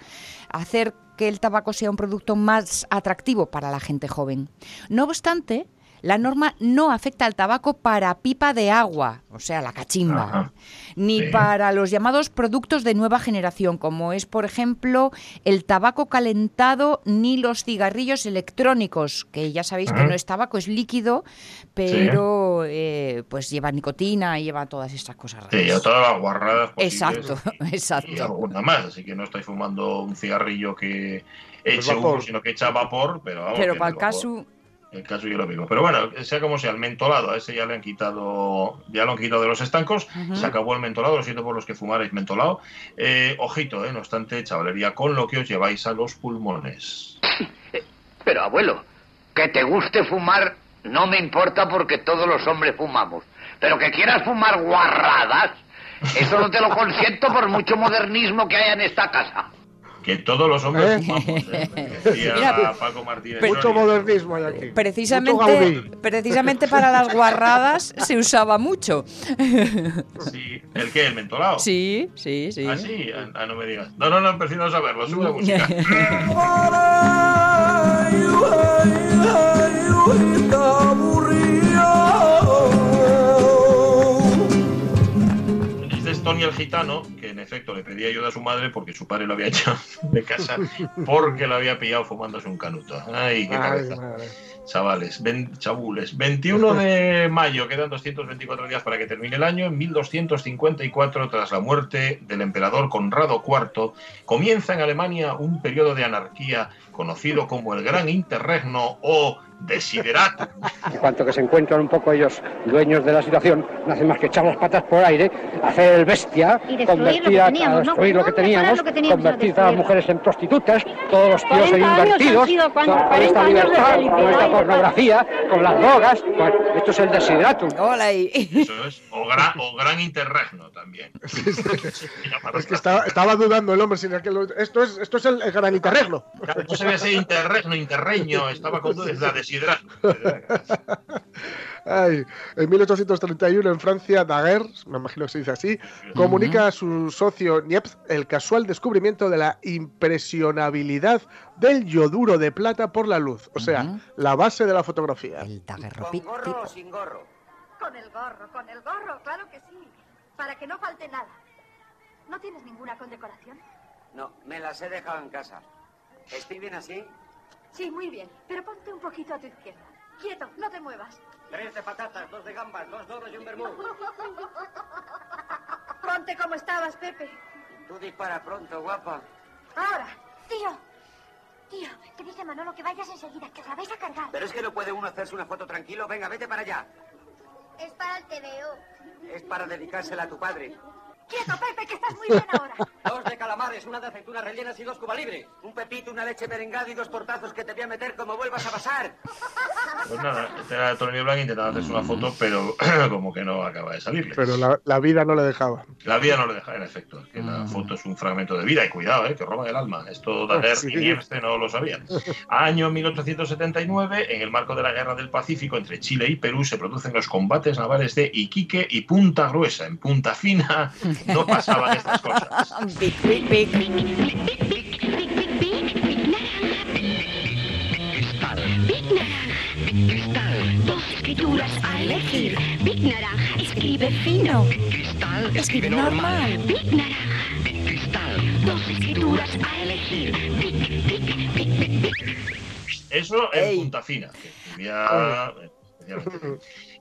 hacer que el tabaco sea un producto más atractivo para la gente joven. No obstante, la norma no afecta al tabaco para pipa de agua, o sea, la cachimba, ni para los llamados productos de nueva generación, como es, por ejemplo, el tabaco calentado ni los cigarrillos electrónicos, que ya sabéis que no es tabaco, es líquido, pero eh, pues lleva nicotina y lleva todas estas cosas raras. Sí, todas las guarradas. Exacto, exacto. Y alguna más, así que no estáis fumando un cigarrillo que eche humo, sino que echa vapor, pero vamos. Pero para el caso el caso yo lo mismo. Pero bueno, sea como sea, el mentolado, a ese ya le han quitado, ya lo han quitado de los estancos, se acabó el mentolado, lo siento por los que fumaréis mentolado. Eh, ojito, eh, no obstante, chavalería, con lo que os lleváis a los pulmones. Pero abuelo, que te guste fumar No me importa porque todos los hombres fumamos. Pero que quieras fumar guarradas, eso no te lo consiento por mucho modernismo que haya en esta casa que todos los hombres ¿Eh? fumamos. ¿eh? [laughs] Mira, Paco Martínez. Mucho modernismo hay aquí. Precisamente, precisamente para las guarradas se usaba mucho. [laughs] Sí, ¿el qué? ¿El mentolado? Sí, sí, sí. Ah, sí, ah, no me digas. No, no, no, prefiero saberlo, sube la música. [laughs] Tony el gitano, que en efecto le pedía ayuda a su madre porque su padre lo había [laughs] echado de casa porque lo había pillado fumándose un canuto. Ay, qué cabeza. Chavales, chabules. 21 de [laughs] mayo, quedan 224 días para que termine el año. En 1254, tras la muerte del emperador Conrado IV, comienza en Alemania un periodo de anarquía conocido como el Gran Interregno o Desideratum. En cuanto que se encuentran un poco ellos dueños de la situación, no hacen más que echar las patas por aire, hacer el bestia, convertir a, destruir lo que teníamos, convertir a las mujeres en prostitutas, todos los tíos en invertidos, con, esta libertad, con esta pornografía, con las drogas. Pues, esto es el Desideratum. Hola Eso es, o, gran interregno también. [laughs] es que estaba, dudando el hombre, esto, es, esto es el, gran interregno. no se ve ese interregno, interreño, estaba con dudas de [laughs] en 1831 en Francia, Daguerre, me imagino que se dice así, comunica a su socio Niepce el casual descubrimiento de la impresionabilidad del yoduro de plata por la luz, o sea, la base de la fotografía. El ¿Con gorro o sin gorro? Con el gorro, con el gorro, claro que sí, para que no falte nada. ¿No tienes ninguna condecoración? No, me las he dejado en casa. ¿Estoy bien así? Sí, muy bien. Pero ponte un poquito a tu izquierda. Quieto, no te muevas. Tres de patatas, dos de gambas, dos doros y un vermú. [laughs] Ponte como estabas, Pepe. Tú dispara pronto, guapa. Ahora, tío. Tío, te dice Manolo que vayas enseguida, que os la vais a cargar. Pero es que no puede uno hacerse una foto tranquilo. Venga, vete para allá. Es para el TVO. Es para dedicársela a tu padre. ¡Quieto, Pepe, que estás muy bien ahora! Dos de calamares, una de aceitunas rellenas y dos cuba libre. Un pepito, una leche merengada y dos portazos que te voy a meter como vuelvas a pasar. Pues nada, este era Tony Blanc intentando hacerse una foto, pero [clears throat] como que no acaba de salirle. Pero la, vida no le dejaba. La vida no le dejaba, en efecto. Que la mm. foto es un fragmento de vida. Y cuidado, eh, que roban el alma. Esto de sí. y este no lo sabían. Año 1879, en el marco de la Guerra del Pacífico entre Chile y Perú, se producen los combates navales de Iquique y Punta Gruesa. En Punta Fina [laughs] no pasaban estas cosas. [laughs] Dos escrituras a elegir. Big Naranja escribe fino. Cristal escribe normal. Big Naranja. Cristal. Dos escrituras a elegir. Eso en punta fina. [laughs]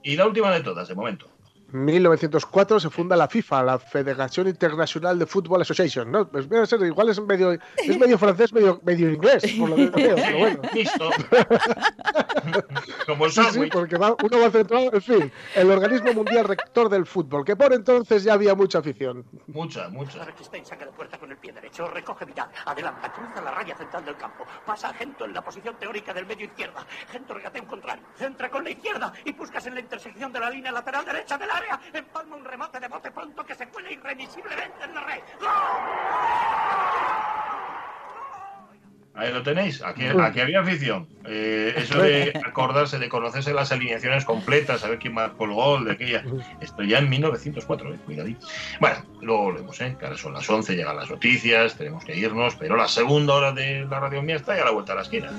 Y la última de todas, de momento. 1904 se funda la FIFA, la Federación Internacional de Football Association, ¿no? Pues a ser, igual es medio, es medio [laughs] francés, medio, medio inglés, por lo que veo, pero bueno. [laughs] Listo. [laughs] Como el sí, sí, porque va, uno va centrado, en fin, el organismo mundial rector del fútbol, que por entonces ya había mucha afición. Mucha, mucha. Stein saca de puerta con el pie derecho, recoge Vidal, adelanta, cruza la raya central del campo, pasa a Gento en la posición teórica del medio izquierda, Gento regatea un contrario, centra con la izquierda y buscas en la intersección de la línea lateral derecha de la área, empalma un remate de bote pronto que se cuela irremisiblemente en la red. Ahí lo tenéis, aquí, aquí había afición. Eh, eso de [laughs] acordarse, de conocerse las alineaciones completas, saber quién marcó el gol de aquella. Esto ya en 1904, eh, cuidadito. Bueno, luego volvemos, ¿eh? que ahora son las 11, llegan las noticias, tenemos que irnos, pero la segunda hora de la radio mía está ya a la vuelta a la esquina.